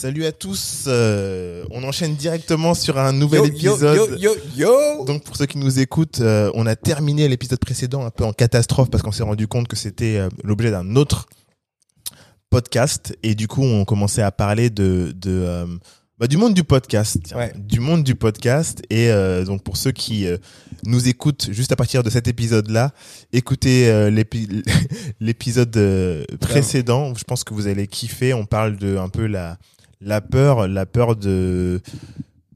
Salut à tous. euh, on enchaîne directement sur un nouvel Yo, épisode. Yo, yo, yo, yo. Donc pour ceux qui nous écoutent, euh, on a terminé l'épisode précédent un peu en catastrophe parce qu'on s'est rendu compte que c'était euh, l'objet d'un autre podcast et du coup on commençait à parler de, de bah, du monde du podcast, tiens, Ouais. du monde du podcast et euh, donc pour ceux qui euh, nous écoutent juste à partir de cet épisode-là, écoutez euh, l'épi- l'épisode précédent. Je pense que vous allez kiffer. On parle de un peu la la peur, la peur de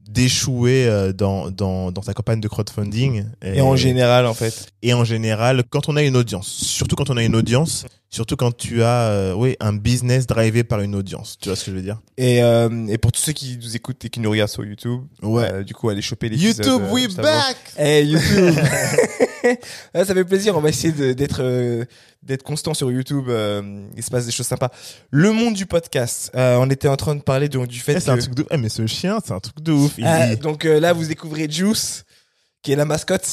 d'échouer euh, dans, dans, dans sa campagne de crowdfunding. Et en général, en fait. et en général, quand on a une audience, surtout quand on a une audience, surtout quand tu as euh, oui, un business drivé par une audience. Tu vois ce que je veux dire? Et, euh, et pour tous ceux qui nous écoutent et qui nous regardent sur YouTube, Ouais. euh, du coup, allez choper l'épisode. YouTube, we back Hey YouTube Ah, Ça fait plaisir, on va essayer d'être d'être constant sur YouTube, il se passe des choses sympas. Le monde du podcast, on était en train de parler donc, du fait Eh, C'est un que... truc de... eh, mais ce chien, c'est un truc de ouf. Il- Ah, donc là, vous découvrez Juice, qui est la mascotte.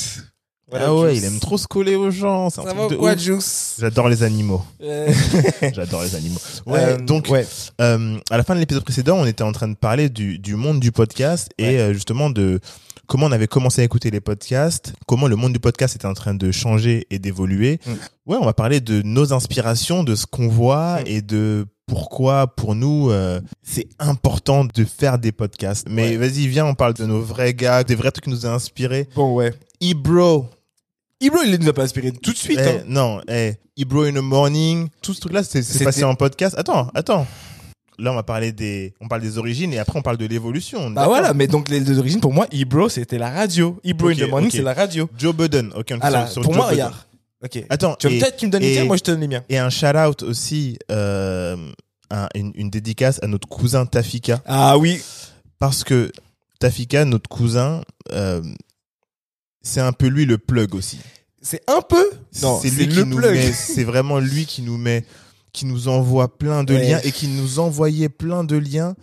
Voilà, ah ouais, Juice. il aime trop se coller aux gens. C'est un Ça truc va de quoi, ouf. Juice? J'adore les animaux. Euh, J'adore les animaux. Ouais, euh, donc ouais. euh, à la fin de l'épisode précédent, on était en train de parler du, du monde du podcast et Ouais. euh, justement de comment on avait commencé à écouter les podcasts, comment le monde du podcast était en train de changer et d'évoluer. Mm. Ouais, on va parler de nos inspirations, de ce qu'on voit Mm. et de pourquoi pour nous euh, c'est important de faire des podcasts. Mais Ouais. vas-y, viens, on parle de nos vrais gars, des vrais trucs qui nous ont inspirés. Bon, ouais. Ebro. Ibro, il nous a pas inspiré tout de suite. Eh, hein. Non, eh, Ebro in the morning, tout ce truc-là, c'est passé en podcast. Attends, attends. Là, on va parler des, on parle des origines et après on parle de l'évolution. Bah D'accord voilà, mais donc les deux origines, pour moi, Ibro, c'était la radio. Ibro Ok, in the morning, ok. c'est la radio. Joe Budden. Ok, on Ah là, pour Joe moi, Budden. regarde. Ok. Attends, Tu veux et, peut-être tu me donnes les et- tiens, moi je te donne les miens. et un shout out aussi, euh, un- une, une dédicace à notre cousin Tafika Ah oui. parce que Tafika, notre cousin, euh, c'est un peu lui le plug aussi. C'est un peu? Non, c'est lui qui le nous plug. met, c'est vraiment lui qui nous met, qui nous envoie plein de Ouais. liens et qui nous envoyait plein de liens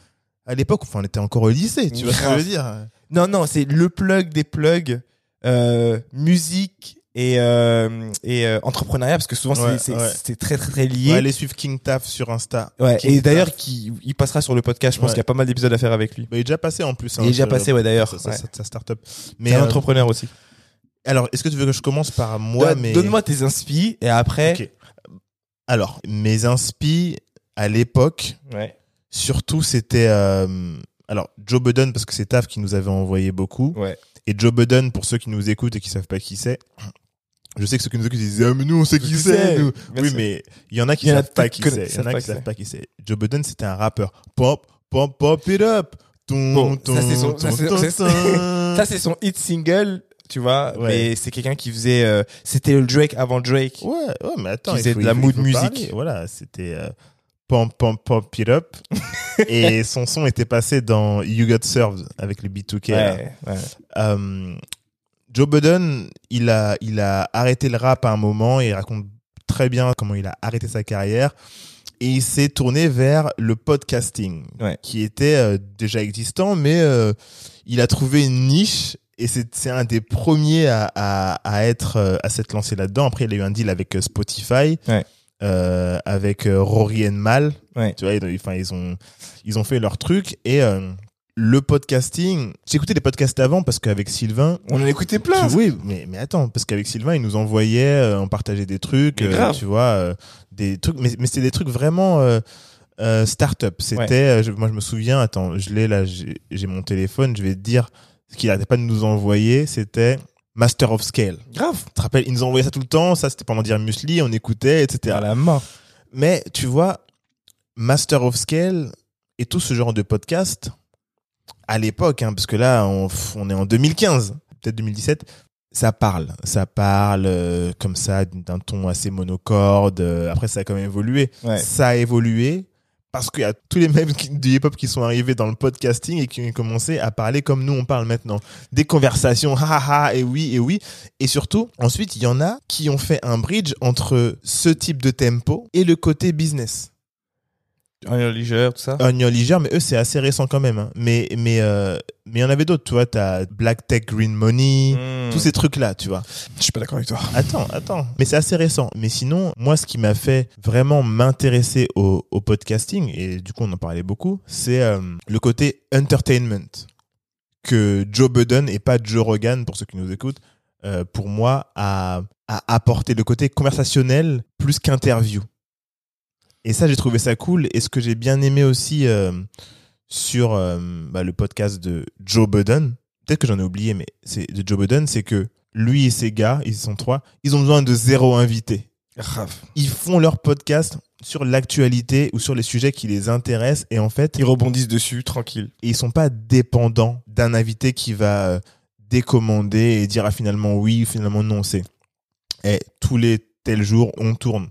à l'époque. Enfin, on était encore au lycée, tu vois ce que je veux dire Non, non, c'est le plug des plugs, euh, musique et, euh, et euh, entrepreneuriat, parce que souvent c'est- Ouais, c'est ouais. c'est très très très lié. Ouais, allez suivre King Taf sur Insta. Ouais, King et d'ailleurs, qui, il passera sur le podcast. Je pense qu'il y a pas mal d'épisodes à faire avec lui. Bah, il est déjà passé en plus. hein, il est déjà sur- passé, ouais, d'ailleurs. Sa, start-up. Mais un entrepreneur aussi. Alors, est-ce que tu veux que je commence par moi mais... Donne-moi tes inspi et après. Ok. Alors, mes inspi à l'époque, Ouais. surtout, c'était euh, alors Joe Budden parce que c'est Taf qui nous avait envoyé beaucoup. Ouais. Et Joe Budden, pour ceux qui nous écoutent et qui savent pas qui c'est, je sais que ceux qui nous écoutent disent ah mais nous on sait qui c'est. Oui mais il y en a qui savent pas qui c'est. Il y en a qui savent pas qui c'est. Joe Budden c'était un rappeur. Pop pop pop it up. Ton, ça, c'est son- son hit single, tu vois. Ouais. Mais c'est quelqu'un qui faisait. euh, C'était le Drake avant Drake. Ouais, ouais, mais attends, Qui il faisait faut- de la mood parler. Voilà, c'était euh, Pump Pump Pump It Up. et son son était passé dans You Got Served avec les B2K. là. Ouais, ouais. Euh, Joe Budden, il a, il a arrêté le rap à un moment et il raconte très bien comment il a arrêté sa carrière. Et il s'est tourné vers le podcasting, Ouais. qui était euh, déjà existant, mais euh, il a trouvé une niche et c'est un des premiers à, à, à être euh, à s'être lancé là-dedans. Après, il a eu un deal avec euh, Spotify, Ouais. euh, avec Rory and Mal. Ouais. Tu vois, ils, enfin, ils ont ils ont fait leur truc et euh, le podcasting. Écouté des podcasts avant parce qu'avec Sylvain, On en écoutait plein. tu- oui, mais, mais attends, parce qu'avec Sylvain, il nous envoyait, euh, on partageait des trucs, tu vois, des trucs, mais, mais c'était des trucs vraiment start-up. C'était, Ouais. moi je me souviens, attends, je l'ai là, j'ai mon téléphone, je vais te dire ce qu'il arrêtait pas de nous envoyer, c'était Master of Scale. Grave. Tu te rappelles, il nous envoyait ça tout le temps, ça c'était pendant dire Musli, on écoutait, etc. À la main. Mais tu vois, Master of Scale et tout ce genre de podcast, à l'époque, hein, parce que là, on, on est en 2015, peut-être 2017, ça parle. Ça parle euh, comme ça, d'un ton assez monocorde. euh, après, ça a quand même évolué. Ouais. Ça a évolué parce qu'il y a tous les qui- du hip-hop qui sont arrivés dans le podcasting et qui ont commencé à parler comme nous on parle maintenant. Des conversations, ha ha, ha, et oui, et oui. Et surtout, ensuite, il y en a qui ont fait un bridge entre ce type de tempo et le côté business. On Leisure, tout ça? On Your Leisure, mais eux, c'est assez récent quand même. hein. Mais mais euh, mais il y en avait d'autres, tu vois. T'as Black Tech Green Money, Hmm. tous ces trucs-là, tu vois. Je suis pas d'accord avec toi. Attends, attends. Mais c'est assez récent. Mais sinon, moi, ce qui m'a fait vraiment m'intéresser au, au podcasting, et du coup, on en parlait beaucoup, c'est euh, le côté entertainment que Joe Budden et pas Joe Rogan, pour ceux qui nous écoutent, euh, pour moi, a, a apporté le côté conversationnel plus qu'interview. Et ça, j'ai trouvé ça cool. Et ce que j'ai bien aimé aussi euh, sur euh, bah, le podcast de Joe Budden, peut-être que j'en ai oublié, mais c'est de Joe Budden, c'est que lui et ses gars, ils sont trois, ils ont besoin de zéro invité. Ils font leur podcast sur l'actualité ou sur les sujets qui les intéressent et en fait, Ils rebondissent dessus, tranquille. ils sont pas dépendants d'un invité qui va euh, décommander et dire ah, finalement oui, finalement non, c'est eh, tous les tels jours on tourne.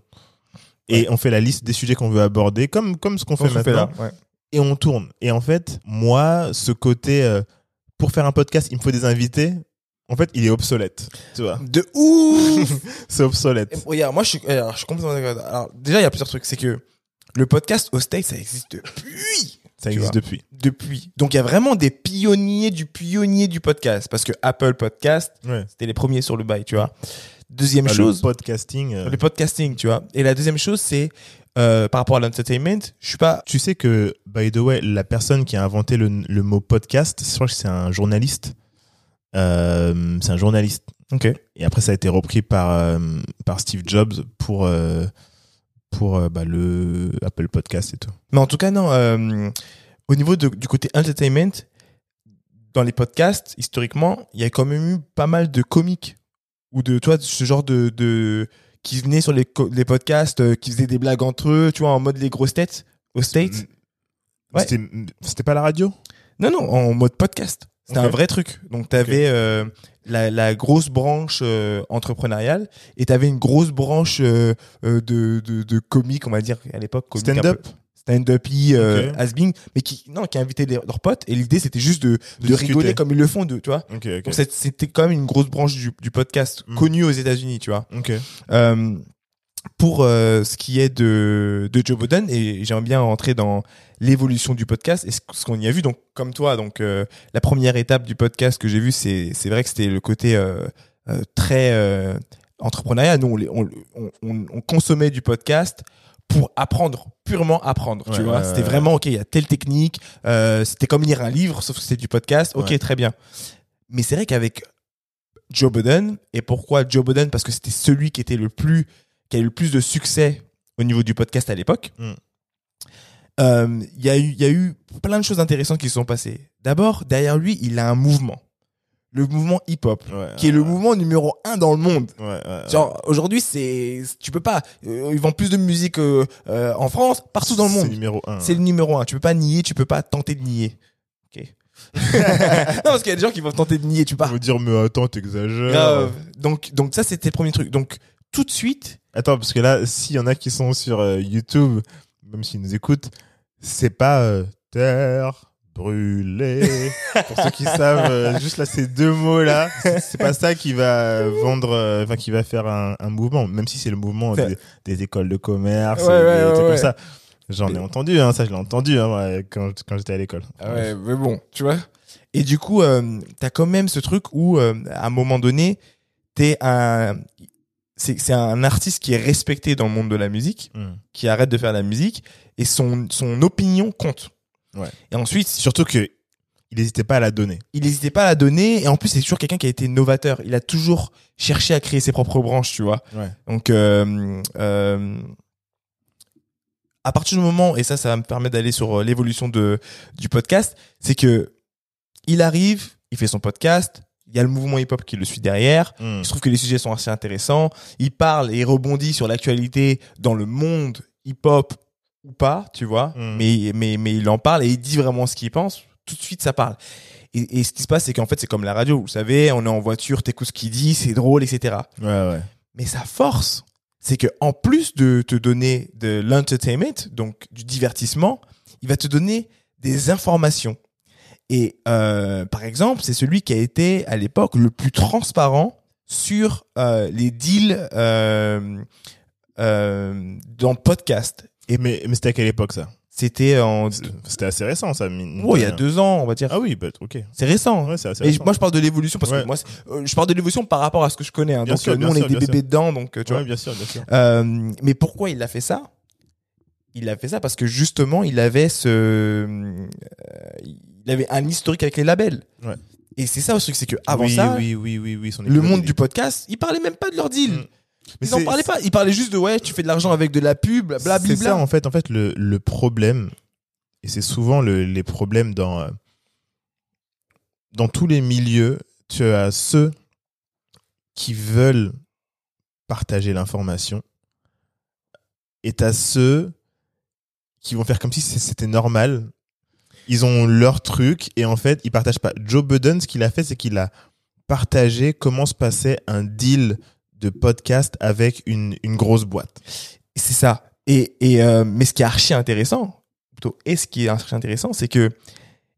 Et on fait la liste des sujets qu'on veut aborder, comme, comme ce qu'on fait fait maintenant là. Ouais. et on tourne. Et en fait, moi, ce côté, euh, pour faire un podcast, il me faut des invités. En fait, il est obsolète. Tu vois, De ouf c'est obsolète. Et Regarde, moi je suis, alors, je suis complètement d'accord. Alors, déjà, il y a plusieurs trucs. C'est que le podcast au States, ça existe depuis. Ça existe vois. depuis. Depuis. Donc, il y a vraiment des pionniers du pionnier du podcast. Parce que Apple Podcast, Ouais. c'était les premiers sur le bail, tu vois. Deuxième chose, le podcasting. euh, le podcasting, tu vois. Et la deuxième chose, c'est euh, par rapport à l'entertainment, je suis pas. Tu sais que, by the way, la personne qui a inventé le, le mot podcast, je crois que c'est un journaliste. Euh, c'est un journaliste. Ok. Et après, ça a été repris par, par Steve Jobs pour, pour bah, le Apple Podcast et tout. Mais en tout cas, non. euh, au niveau de- du côté entertainment, dans les podcasts, historiquement, il y a quand même eu pas mal de comiques ou de, toi, ce genre de, de qui venaient sur les, les podcasts, euh, qui faisaient des blagues entre eux, tu vois, en mode les grosses têtes au. Ouais. C'était pas la radio? Non, non, en mode podcast. C'était un vrai truc. Donc, t'avais euh, la, la grosse branche euh, entrepreneuriale et t'avais une grosse branche de, de, de comiques, on va dire, à l'époque. Stand-up? Stand-up euh, has-been, mais qui non qui invitaient les- leurs potes et l'idée c'était juste de, de, rigoler comme ils le font de tu vois. Donc c'était quand même une grosse branche du, du podcast Mm. connue aux États-Unis tu vois. Euh, pour euh, ce qui est de, de Joe Budden et j'aimerais bien rentrer dans l'évolution du podcast et ce, ce qu'on y a vu. Donc comme toi donc euh, la première étape du podcast que j'ai vu c'est c'est vrai que c'était le côté très entrepreneuriat nous on, les- on, on, on- on consommait du podcast pour apprendre purement apprendre tu vois ouais, c'était vraiment ok il y a telle technique euh, c'était comme lire un livre sauf que c'était du podcast ok très bien mais c'est vrai qu'avec Joe Budden et pourquoi Joe Budden? Parce que c'était celui qui était le plus qui a eu le plus de succès au niveau du podcast à l'époque. Mm. Euh, Il y, a eu- il y a eu plein de choses intéressantes qui se sont passées. D'abord, derrière lui, il a un mouvement. Le mouvement hip-hop, Ouais, qui est le mouvement numéro un dans le monde. Genre, aujourd'hui, c'est, tu peux pas, euh, ils vendent plus de musique euh, euh, en France, partout dans le C'est monde. numéro un. C'est le numéro un. Tu peux pas nier, tu peux pas tenter de nier. Ok. non, parce qu'il y a des gens qui vont tenter de nier, tu pas. va dire, mais attends, t'exagères. Grave. Donc, donc ça, c'était le premier truc. Donc, tout de suite, Attends, parce que là, s'il y en a qui sont sur euh, YouTube, même s'ils nous écoutent, c'est pas euh, terre brûlée. Pour ceux qui savent, euh, juste là, ces deux mots-là, c'est pas ça qui va vendre, euh, enfin, qui va faire un, un mouvement, même si c'est le mouvement des, des écoles de commerce, Ouais, et ouais, des ouais, trucs ouais. comme ça. J'en ai entendu, hein, ça, je l'ai entendu hein, quand, quand j'étais à l'école. Ah ouais, mais bon, tu vois. Et du coup, euh, t'as quand même ce truc où, euh, à un moment donné, t'es un, c'est, un artiste qui est respecté dans le monde de la musique, Hmm. qui arrête de faire de la musique, et son, son opinion compte. Ouais. Et ensuite, Surtout que il n'hésitait pas à la donner. il n'hésitait pas à la donner, et en plus, c'est toujours quelqu'un qui a été novateur. Il a toujours cherché à créer ses propres branches, tu vois. Ouais. Donc, euh, euh, à partir du moment, et ça, ça va me permettre d'aller sur euh, l'évolution de du podcast, c'est que il arrive, il fait son podcast, il y a le mouvement hip-hop qui le suit derrière. Il se trouve que les sujets sont assez intéressants. Il parle et rebondit sur l'actualité dans le monde hip-hop ou pas, tu vois. Mm. Mais, mais, mais il en parle et il dit vraiment ce qu'il pense. Tout de suite, ça parle. Et, et ce qui se passe, c'est qu'en fait, c'est comme la radio. Vous savez, on est en voiture, t'écoutes ce qu'il dit, c'est drôle, etc. Ouais, ouais. Mais sa force, c'est que en plus de te donner de l'entertainment, donc du divertissement, il va te donner des informations. Et euh, par exemple, c'est celui qui a été à l'époque le plus transparent sur euh, les deals euh, dans le podcast. Et mais, mais c'était à quelle époque ça? C'était en, C'était assez récent, ça. mine oh, il y a deux ans, on va dire. Ah oui, bah, ok. C'est récent. Ouais, c'est assez Et moi, je parle de l'évolution parce Ouais. que moi, euh, je parle de l'évolution par rapport à ce que je connais. hein. Donc, sûr, euh, nous, on est des bébés sûr. dedans, donc euh, tu Ouais, vois. bien sûr, bien sûr. Euh, mais pourquoi il a fait ça? Il a fait ça parce que justement, il avait ce, euh, il avait un historique avec les labels. Ouais. Et c'est ça aussi, c'est que avant oui, ça, oui, oui, oui, oui, son le monde du podcast, il parlait même pas de leur deal. Mm. Mais Ils en c'est- parlaient pas. Ils parlaient juste de ouais, tu fais de l'argent avec de la pub, blablabla. C'est ça en fait, en fait le, le problème, et c'est souvent le- les problèmes dans euh, dans tous les milieux. Tu as ceux qui veulent partager l'information, et tu as ceux qui vont faire comme si c'était normal. Ils ont leur truc et en fait ils partagent pas. Joe Budden, ce qu'il a fait, c'est qu'il a partagé comment se passait un deal de podcast avec une, une grosse boîte. C'est ça. Et, et euh, mais ce qui est archi intéressant, plutôt, et ce qui est archi intéressant, c'est que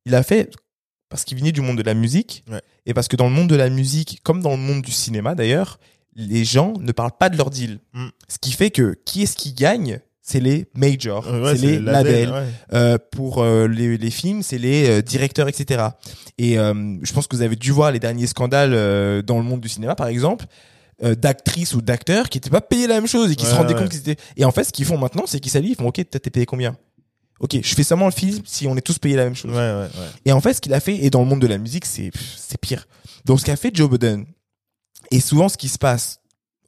il a fait parce qu'il venait du monde de la musique Ouais. et parce que dans le monde de la musique, comme dans le monde du cinéma d'ailleurs, les gens ne parlent pas de leur deal. Mm. Ce qui fait que qui est-ce qui gagne? C'est les majors, ouais, c'est les labels. ouais. Euh, pour euh, les, les films, c'est les euh, directeurs, etc. Et je pense que vous avez dû voir les derniers scandales dans le monde du cinéma, par exemple, euh, d'actrices ou d'acteurs qui n'étaient pas payés la même chose et qui se rendaient ouais. compte qu'ils étaient. Et en fait, ce qu'ils font maintenant, c'est qu'ils s'allient, ils font OK, toi, t'es payé combien? Ok, je fais seulement le film si on est tous payés la même chose. Ouais. Et en fait, ce qu'il a fait, et dans le monde de la musique, c'est pire. Donc, ce qu'a fait Joe Budden, et souvent ce qui se passe,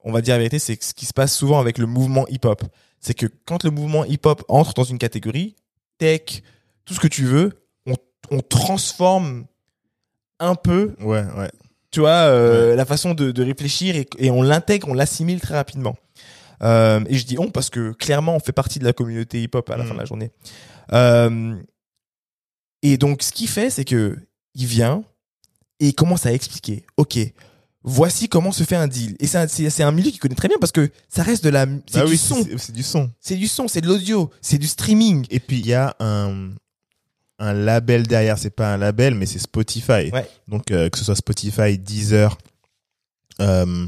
on va dire la vérité, c'est ce qui se passe souvent avec le mouvement hip-hop, c'est que quand le mouvement hip-hop entre dans une catégorie, tech, tout ce que tu veux, on, on transforme un peu, Ouais, ouais. Tu vois, euh, la façon de, de réfléchir et, et on l'intègre, on l'assimile très rapidement. Euh, et je dis on parce que clairement, on fait partie de la communauté hip-hop à la Mm. fin de la journée. Euh, et donc, ce qu'il fait, c'est que il vient et il commence à expliquer. Ok, voici comment se fait un deal. Et c'est un, c'est, un milieu qu'il connaît très bien parce que ça reste de la, c'est Ah du oui, son, c'est du son. c'est du son, c'est de l'audio, c'est du streaming. Et puis il y a un un label derrière, c'est pas un label mais c'est Spotify. Ouais. Donc euh, que ce soit Spotify, Deezer euh,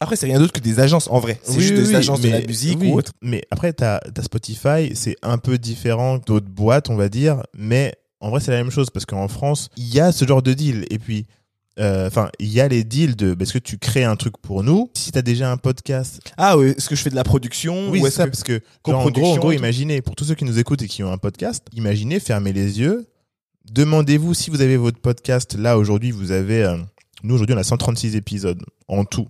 Après, c'est rien d'autre que des agences en vrai. C'est oui, juste oui, des oui, agences de la musique ou autre. Mais après t'as as Spotify, c'est un peu différent d'autres boîtes, on va dire, mais en vrai c'est la même chose parce qu'en France, il y a ce genre de deal et puis euh, enfin, il y a les deals de est-ce que tu crées un truc pour nous? Si tu as déjà un podcast, Ah oui, est-ce que je fais de la production Oui, ou ça, que- parce que genre, en gros, en gros, et imaginez, pour tous ceux qui nous écoutent et qui ont un podcast, imaginez, fermez les yeux, demandez-vous si vous avez votre podcast, là, aujourd'hui, vous avez, euh, nous, aujourd'hui, on a 136 épisodes, en tout,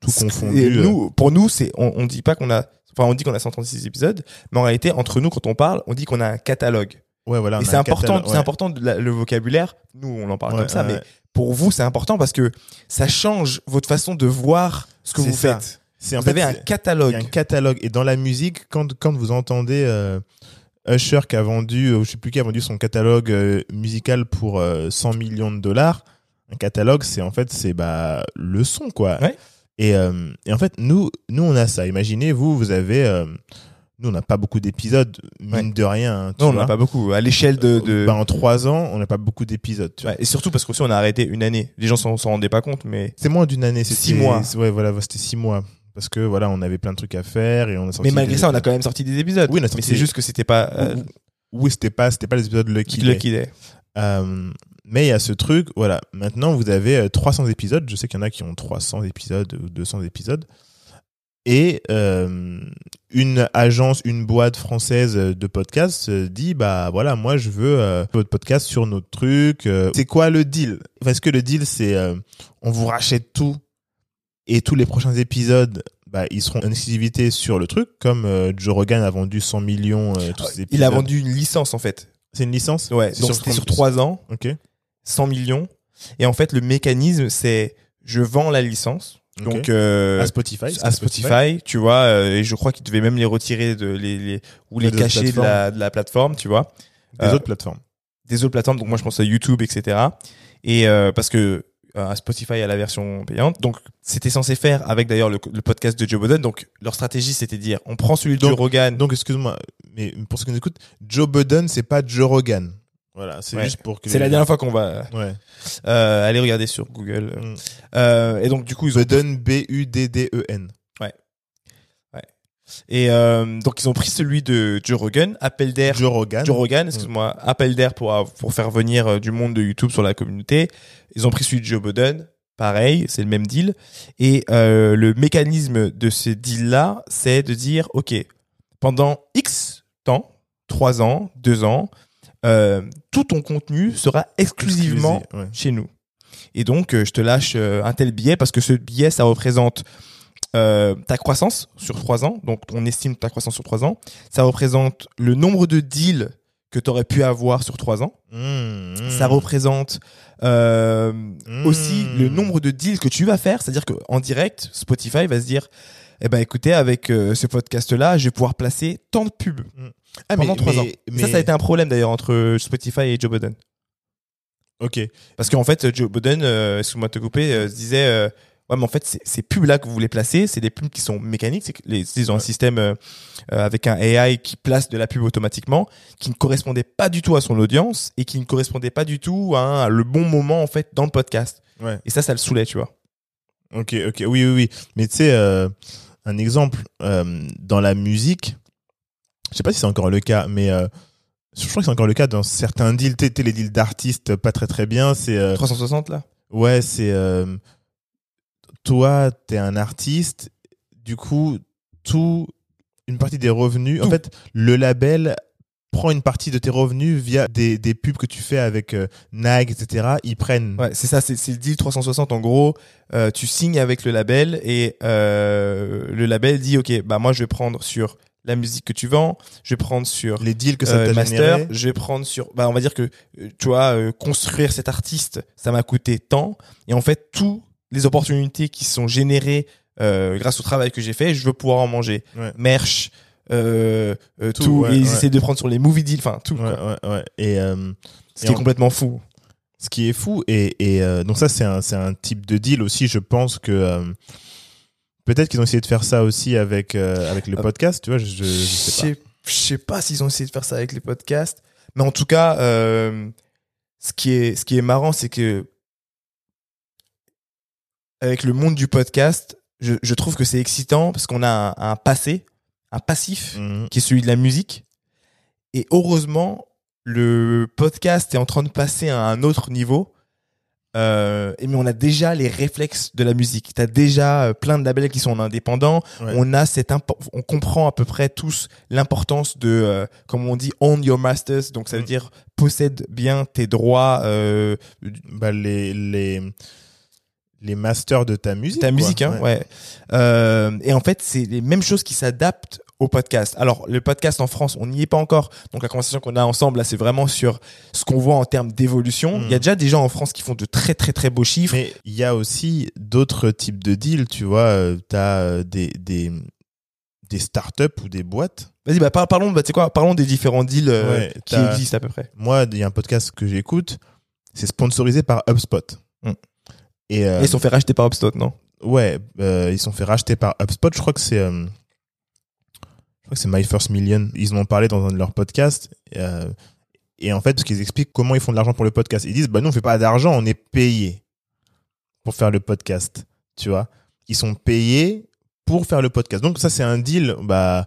tout Et confondu. euh. nous, pour nous, c'est, on, on dit pas qu'on a, enfin, on dit qu'on a 136 épisodes, mais en réalité, entre nous, quand on parle, on dit qu'on a un catalogue. ouais, voilà, et c'est important, c'est important de la- le vocabulaire. Nous, on en parle Ouais, comme ça, ouais, mais pour vous, c'est important parce que ça change votre façon de voir ce que vous ça. faites. C'est en Vous fait, avez un catalogue. y a un catalogue. Et dans la musique, quand, quand vous entendez euh, Usher qui a vendu, euh, je sais plus qui a vendu son catalogue euh, musical pour euh, 100 millions de dollars, un catalogue, c'est en fait, c'est bah, le son, quoi. Ouais. Et, euh, et en fait, nous, nous, on a ça. Imaginez, vous, vous avez, euh, nous, on n'a pas beaucoup d'épisodes, mine Ouais. de rien. hein, tu Non, on n'a pas beaucoup. À l'échelle de, de... Bah, en trois ans, on n'a pas beaucoup d'épisodes. Ouais, et surtout parce qu'aussi, on a arrêté une année. Les gens s'en, s'en rendaient pas compte, mais. C'est moins d'une année. Six c'était- mois. Ouais, voilà, c'était six mois. Parce que voilà, on avait plein de trucs à faire et on a sorti Mais malgré des- ça, on a quand même sorti des épisodes. Oui, on a mais sorti c'est des- juste que c'était pas, euh, Oui, c'était pas, c'était pas les épisodes Lucky. Day. Lucky Day. Euh, mais il y a ce truc, voilà. Maintenant, vous avez euh, 300 épisodes. Je sais qu'il y en a qui ont 300 épisodes ou 200 épisodes. Et euh, une agence, une boîte française de podcast se dit, bah voilà, moi je veux euh, votre podcast sur notre truc. euh. c'est quoi le deal? Parce que le deal, c'est euh, on vous rachète tout et tous les prochains épisodes, bah, ils seront en exclusivité sur le truc, comme euh, Joe Rogan a vendu 100 millions. euh, tous ces Il a vendu une licence, en fait. C'est une licence? Ouais, donc sur c'était sur 30 trois ans. Ok. 100 millions. Et en fait, le mécanisme, c'est je vends la licence. Donc euh, à Spotify. à Spotify, tu vois, euh, et je crois qu'ils devaient même les retirer de les, les ou les cacher de la, de la plateforme, tu vois, Des Euh, autres plateformes. des autres plateformes. Donc moi, je pense à YouTube, etc. Et euh, parce que euh, à Spotify, il y a la version payante. Donc c'était censé faire avec d'ailleurs le, le podcast de Joe Budden. Donc leur stratégie, c'était dire, on prend celui de Joe Rogan. Donc, excuse-moi, mais pour ceux qui nous écoutent, Joe Budden, c'est pas Joe Rogan. Voilà, c'est Ouais. juste pour que. c'est la dernière fois qu'on va Ouais. euh, aller regarder sur Google. Mm. Euh, et donc du coup, ils ont Budden, B-U-D-D-E-N. Et euh, donc ils ont pris celui de Joe Rogan, appel d'air. Joe Rogan. Joe Rogan, excuse-moi, appel d'air pour pour faire venir euh, du monde de YouTube sur la communauté. Ils ont pris celui de Joe Budden, pareil, c'est le même deal. Et euh, le mécanisme de ce deal-là, c'est de dire, ok, pendant X temps, trois ans, deux ans, euh, tout ton contenu sera exclusivement ouais. chez nous. Et donc, euh, je te lâche euh, un tel billet parce que ce billet, ça représente ta croissance sur trois ans. Donc, on estime ta croissance sur trois ans. Ça représente le nombre de deals que tu aurais pu avoir sur trois ans. Mmh, mmh. Ça représente euh, Mmh. aussi le nombre de deals que tu vas faire. C'est-à-dire qu'en direct, Spotify va se dire, eh ben, écoutez, avec euh, ce podcast-là, je vais pouvoir placer tant de pubs Ah, pendant trois ans. mais- Ça, ça a été un problème d'ailleurs entre Spotify et Joe Budden. Ok. Parce qu'en fait, Joe euh, excuse-moi de te couper, euh, se disait, euh, ouais, mais en fait, ces- pubs-là que vous voulez placer, c'est des pubs qui sont mécaniques. C'est les, ils ont un système euh, euh, avec un AI qui place de la pub automatiquement, qui ne correspondait pas du tout à son audience et qui ne correspondait pas du tout à, un- le bon moment en fait dans le podcast. Ouais. Et ça, ça le saoulait, tu vois. Ok, ok, oui, oui, oui. Mais tu sais, euh, un exemple euh, dans la musique, je sais pas si c'est encore le cas, mais euh, je crois que c'est encore le cas dans certains deals, tu les deals d'artistes pas très très bien. C'est euh, 360 là? ouais, c'est toi, t'es un artiste, du coup, tout une partie des revenus. En fait, le label prend une partie de tes revenus via des, des pubs que tu fais avec euh, Nag, etc. Ils prennent. Ouais, c'est ça, c'est le deal 360. En gros, euh, tu signes avec le label et euh, le label dit, ok, bah moi je vais prendre sur la musique que tu vends, je vais prendre sur Les deals que ça euh, t'a master, généré. je vais prendre sur, bah on va dire que tu vois, construire cet artiste, ça m'a coûté tant, et en fait tous les opportunités qui sont générées grâce au travail que j'ai fait, je veux pouvoir en manger, Ouais. merch, euh, euh, tout, Tout, ouais, et ils ouais. essaient de prendre sur les movie deals, enfin tout, quoi. Et euh, ce et qui est en- complètement fou. ce qui est fou et, et euh, donc ça c'est un type de deal aussi je pense que peut-être qu'ils ont essayé de faire ça aussi avec avec le podcast tu vois je, je, je sais sais je sais pas s'ils ont essayé de faire ça avec les podcasts, mais en tout cas, ce qui est ce qui est marrant, c'est que avec le monde du podcast, je, je trouve que c'est excitant parce qu'on a un, un passé, un passif pas Mhm. qui est celui de la musique, et heureusement, le podcast est en train de passer à un autre niveau. Euh, mais on a déjà les réflexes de la musique. T'as déjà euh, plein de labels qui sont indépendants Ouais. on a cette on comprend à peu près tous l'importance de euh, comme on dit own your masters donc ça veut Mm. dire possède bien tes droits euh, bah, les les les masters de ta musique ta quoi. musique hein, ouais, et en fait c'est les mêmes choses qui s'adaptent au podcast. Alors le podcast en France on n'y est pas encore. Donc la conversation qu'on a ensemble là c'est vraiment sur ce qu'on voit en termes d'évolution. Il y a déjà des gens en France qui font de très très très beaux chiffres. Mais il y a aussi d'autres types de deals tu vois. Euh, t'as euh, des des des startups ou des boîtes. Vas-y bah par- parlons bah, tu quoi parlons des différents deals euh, Ouais, qui existent à peu près. Moi il y a un podcast que j'écoute c'est sponsorisé par HubSpot. Mm. et euh, ils sont fait racheter par Upstot non? Ouais, euh, ils sont fait racheter par HubSpot. Je crois que c'est, je crois que c'est My First Million. Ils en ont parlé dans un de leurs podcasts. Euh, et en fait, parce qu'ils expliquent comment ils font de l'argent pour le podcast. Ils disent, bah nous on fait pas d'argent, on est payé pour faire le podcast. Tu vois, ils sont payés pour faire le podcast. Donc ça c'est un deal. Bah,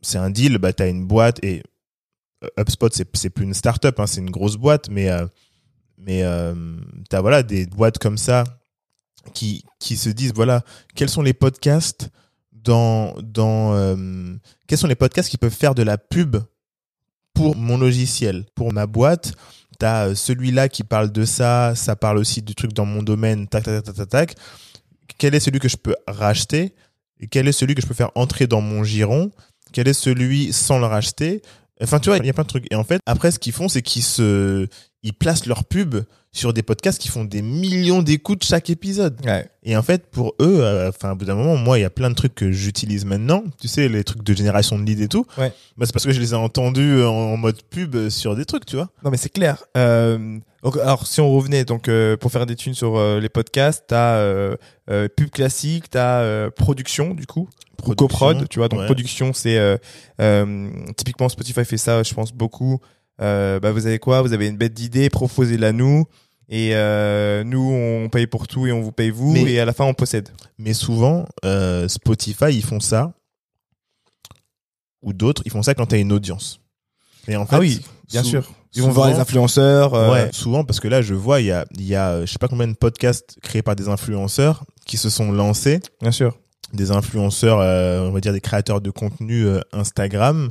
c'est un deal. Bah t'as une boîte et euh, HubSpot c'est plus une startup, hein, c'est une grosse boîte, mais euh, mais euh, t'as voilà des boîtes comme ça qui qui se disent voilà quels sont les podcasts dans euh, quels sont les podcasts qui peuvent faire de la pub pour mon logiciel? Pour ma boîte t'as euh, celui-là qui parle de ça ça parle aussi du truc dans mon domaine tac tac tac tac tac, quel est celui que je peux racheter? Et quel est celui que je peux faire entrer dans mon giron? Quel est celui sans le racheter? Enfin tu vois il y a plein de trucs. Et en fait après ce qu'ils font c'est qu'ils se ils placent leur pub sur des podcasts qui font des millions d'écoutes chaque épisode. ouais Et en fait, pour eux, euh, enfin, au bout d'un moment, moi, il y a plein de trucs que j'utilise maintenant. Tu sais, les trucs de génération de lead et tout. Ouais. Bah, c'est parce que je les ai entendus en, en mode pub sur des trucs, tu vois. Non mais c'est clair. Euh, alors si on revenait donc euh, pour faire des thunes sur euh, les podcasts, t'as euh, euh, pub classique, t'as euh, production du coup, ou coprod, tu vois. Donc ouais. production c'est euh, euh, typiquement Spotify fait ça, je pense beaucoup. Euh, bah vous avez quoi? Vous avez une bête d'idées, proposez-la nous. Et euh, nous, on paye pour tout et on vous paye vous. Mais- Et à la fin, on possède. Mais souvent, euh, Spotify, ils font ça ou d'autres, ils font ça quand tu as une audience. Et en fait, ah oui, bien sou- sûr. Ils vont voir les influenceurs. euh, Ouais, souvent parce que là, je vois, il y a, il y a, je sais pas combien de podcasts créés par des influenceurs qui se sont lancés, Bien sûr. des influenceurs, on va dire des créateurs de contenu Instagram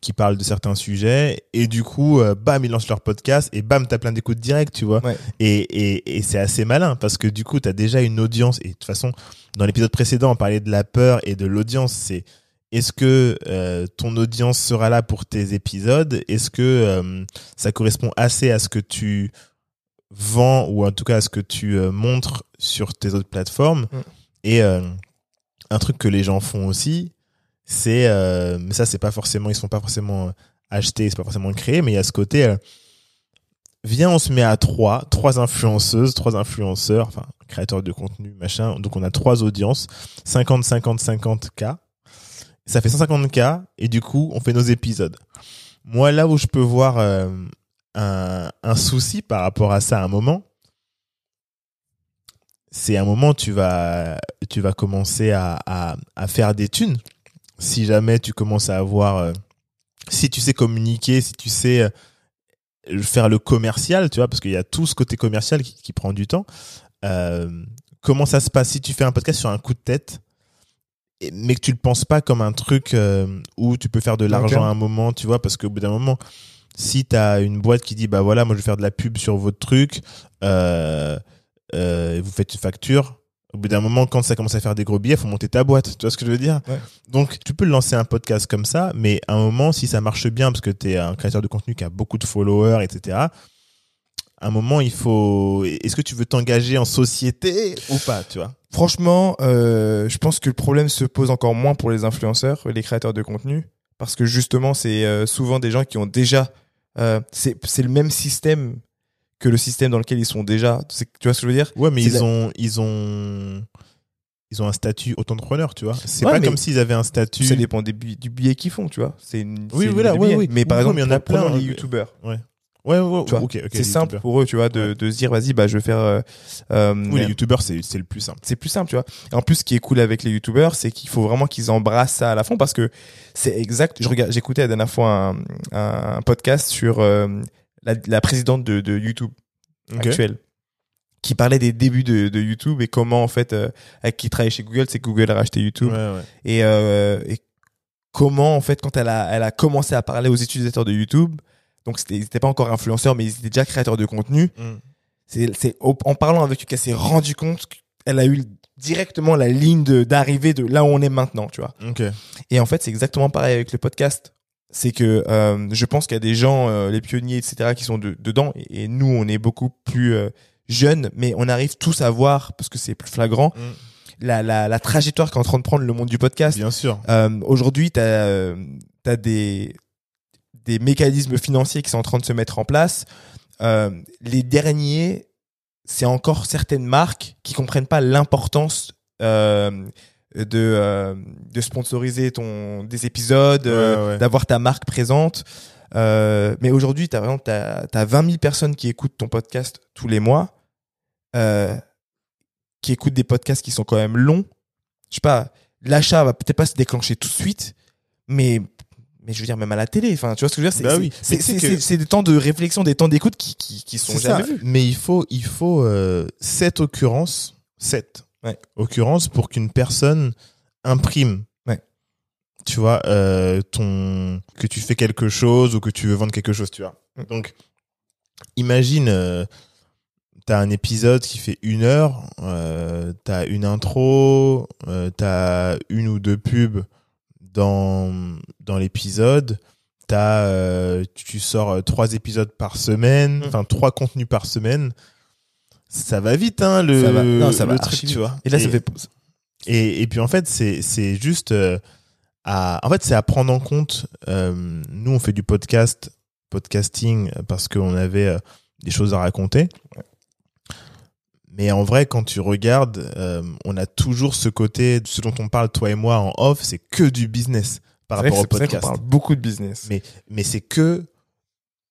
qui parlent de certains sujets et du coup, euh, bam, ils lancent leur podcast et bam, t'as plein d'écoutes directes, tu vois. Ouais. Et, et, et c'est assez malin parce que du coup, t'as déjà une audience et de toute façon, dans l'épisode précédent, on parlait de la peur et de l'audience, c'est est-ce que euh, ton audience sera là pour tes épisodes? Est-ce que euh, ça correspond assez à ce que tu vends ou en tout cas à ce que tu montres sur tes autres plateformes? Mm. Et euh, un truc que les gens font aussi, c'est euh, mais ça c'est pas forcément ils sont pas forcément achetés, c'est pas forcément créé, mais il y a ce côté euh, viens on se met à trois, trois influenceuses, trois influenceurs, enfin créateurs de contenu machin, donc on a trois audiences, 50 50 50 k. Ça fait 150 k et du coup on fait nos épisodes. Moi là où je peux voir euh, un, un souci par rapport à ça à un moment, c'est un moment tu vas tu vas commencer à, à, à faire des thunes. Si jamais tu commences à avoir, euh, si tu sais communiquer, si tu sais euh, faire le commercial, tu vois, parce qu'il y a tout ce côté commercial qui, qui prend du temps. Euh, comment ça se passe si tu fais un podcast sur un coup de tête, mais que tu le penses pas comme un truc euh, où tu peux faire de l'argent à un moment, tu vois, parce qu'au bout d'un moment, si tu as une boîte qui dit bah voilà, moi je vais faire de la pub sur votre truc, euh, euh, vous faites une facture. Au bout d'un moment, quand ça commence à faire des gros billets, faut monter ta boîte. Tu vois ce que je veux dire? Ouais. Donc, tu peux lancer un podcast comme ça, mais à un moment, si ça marche bien, parce que tu es un créateur de contenu qui a beaucoup de followers, etc., à un moment, il faut. Est-ce que tu veux t'engager en société ou pas, tu vois? Franchement, euh, je pense que le problème se pose encore moins pour les influenceurs, les créateurs de contenu, parce que justement, c'est euh, souvent des gens qui ont déjà. euh, c'est le même système que le système dans lequel ils sont déjà. Tu vois ce que je veux dire? Ouais, mais ils la- ont, ils ont, ils ont un statut auto-entrepreneur, tu vois. C'est Ouais, pas comme s'ils avaient un statut. Ça dépend des du billet qu'ils font, tu vois. C'est une. Oui, voilà, oui, oui. Mais par Oui, exemple, il y en a plein, les youtubeurs. Ouais, ouais, ouais, Tu vois, ok, ok. c'est simple pour eux, tu vois, de, Ouais. de se dire, vas-y, bah, je vais faire. euh, euh, Oui, les youtubeurs, c'est c'est le plus simple. c'est plus simple, tu vois. Et en plus, ce qui est cool avec les youtubeurs, c'est qu'il faut vraiment qu'ils embrassent ça à la fond parce que c'est exact. Je regarde, j'écoutais la dernière fois un, un podcast sur euh, la, la présidente de, de YouTube actuelle qui parlait des débuts de, de YouTube et comment en fait euh, qui travaille chez Google, c'est que Google a racheté YouTube Ouais, ouais. et, euh, et comment en fait quand elle a elle a commencé à parler aux utilisateurs de YouTube, donc c'était ils étaient pas encore influenceurs mais ils étaient déjà créateurs de contenu Mm. c'est en parlant avec lui qu'elle s'est rendu compte qu'elle a eu directement la ligne de- d'arrivée de là où on est maintenant, tu vois. Et en fait, c'est exactement pareil avec le podcast. C'est que euh, je pense qu'il y a des gens, euh, les pionniers, etc., qui sont de- dedans. Et, et nous, on est beaucoup plus euh, jeunes, mais on arrive tous à voir, parce que c'est plus flagrant, Mm. la, la, la trajectoire qu'est en train de prendre le monde du podcast. Bien sûr. Euh, Aujourd'hui, tu as, des, des mécanismes financiers qui sont en train de se mettre en place. Euh, les derniers, c'est encore certaines marques qui comprennent pas l'importance euh, de, euh, de sponsoriser ton, des épisodes, Ouais, euh, ouais. d'avoir ta marque présente. Euh, mais aujourd'hui, tu as, t'as 20 000 personnes qui écoutent ton podcast tous les mois, qui écoutent des podcasts qui sont quand même longs. Je sais pas, l'achat va peut-être pas se déclencher tout de suite, mais mais je veux dire même à la télé. Enfin, tu vois ce que je veux dire C'est Bah oui. que- des temps de réflexion, des temps d'écoute qui qui qui sont jamais ça. vus. Mais il faut, il faut euh, occurrences, sept Ouais. occurrences pour qu'une personne imprime. Ouais. Tu vois, euh, ton que tu fais quelque chose ou que tu veux vendre quelque chose, tu vois. Mm. Donc, imagine, euh, t'as un épisode qui fait une heure, euh, t'as une intro, t'as une ou deux pubs dans dans l'épisode. T'as, tu sors trois épisodes par semaine, Mm. enfin trois contenus par semaine. Ça va vite, hein, le, Ça va- non, ça le va truc, tu vois. Et là, ça fait et, et puis en fait, c'est c'est juste euh, à en fait c'est à prendre en compte. euh, nous, on fait du podcast, podcasting parce qu'on avait euh, des choses à raconter. Mais en vrai, quand tu regardes, on a toujours ce côté, ce dont on parle toi et moi en off, c'est que du business par rapport au podcast. parle beaucoup de business. Mais mais c'est que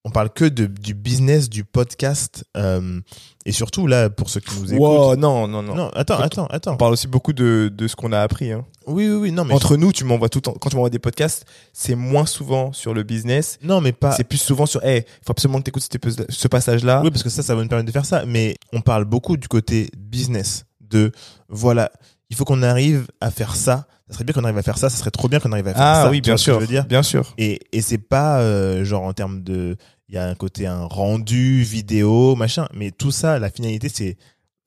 on parle que de, du business du podcast euh, et surtout là pour ceux qui nous écoutent. Wow, non, non, non, Non, attends, attends, On attends. parle aussi beaucoup de, de ce qu'on a appris. Hein. Oui, oui, oui, non, mais Entre nous, tu m'envoies tout le temps. Quand tu m'envoies des podcasts, c'est moins souvent sur le business. non, mais pas. C'est plus souvent sur, hey, faut absolument que tu écoutes ce passage-là. Oui, parce que ça, ça va nous permettre de faire ça. Mais on parle beaucoup du côté business. De voilà, il faut qu'on arrive à faire ça. Ça serait bien qu'on arrive à faire ça. Ça serait trop bien qu'on arrive à faire ah ça. oui, Tu vois bien ce sûr. je veux dire. Bien sûr. Et, et c'est pas euh, genre en termes de, il y a un côté un rendu vidéo machin, mais tout ça, la finalité c'est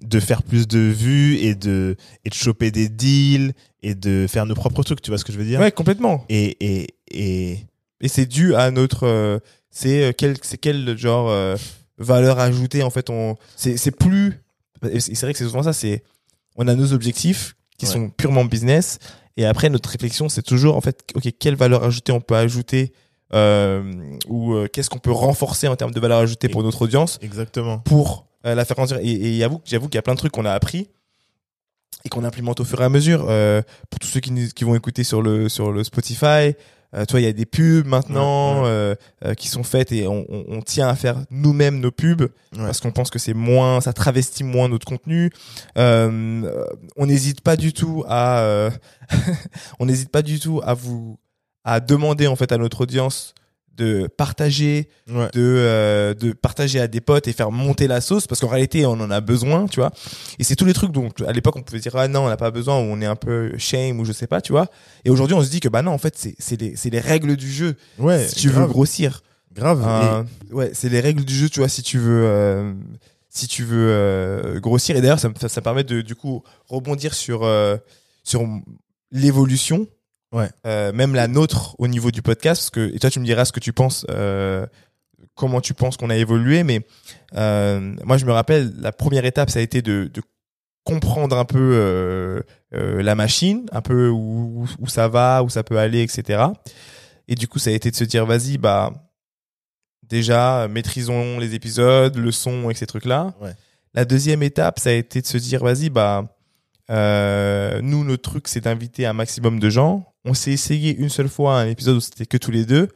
de faire plus de vues et de et de choper des deals et de faire nos propres trucs. Tu vois ce que je veux dire? Ouais, complètement. Et et et Et c'est dû à notre, euh, c'est euh, quel, c'est quel genre euh, valeur ajoutée en fait. On, c'est, c'est plus. C'est vrai que c'est souvent ça. C'est, on a nos objectifs qui Ouais. sont purement business, et après notre réflexion, c'est toujours en fait, ok, quelle valeur ajoutée on peut ajouter ou euh, qu'est-ce qu'on peut renforcer en termes de valeur ajoutée pour notre audience exactement. pour euh, la faire grandir. Et, et j'avoue, qu'il y a plein de trucs qu'on a appris et qu'on implémente au fur et à mesure. Euh, pour tous ceux qui, vont écouter sur le sur le Spotify, euh, toi, il y a des pubs maintenant Ouais, ouais. euh, euh, qui sont faites et on, on, on tient à faire nous-mêmes nos pubs Ouais. parce qu'on pense que c'est moins, ça travestit moins notre contenu. Euh, euh, on n'hésite pas du tout à, euh, on n'hésite pas du tout à vous à demander en fait à notre audience de partager Ouais. de, euh, de partager à des potes et faire monter la sauce parce qu'en réalité on en a besoin tu vois et c'est tous les trucs dont à l'époque on pouvait dire ah non on n'a pas besoin ou on est un peu shame ou je sais pas tu vois et aujourd'hui on se dit que bah non en fait c'est c'est les c'est les règles du jeu Ouais. si tu veux grossir grave. Euh, ouais c'est les règles du jeu tu vois si tu veux euh, si tu veux euh, grossir et d'ailleurs ça, me- ça ça permet de du coup rebondir sur sur l'évolution Ouais. euh, même la nôtre au niveau du podcast parce que et toi tu me diras ce que tu penses euh, comment tu penses qu'on a évolué mais euh, moi je me rappelle la première étape ça a été de, de comprendre un peu la machine un peu où, où ça va où ça peut aller etc et du coup ça a été de se dire vas-y bah déjà maîtrisons les épisodes le son et ces trucs là Ouais. la deuxième étape ça a été de se dire vas-y bah nous, notre truc, c'est d'inviter un maximum de gens. On s'est essayé une seule fois un épisode où c'était que tous les deux.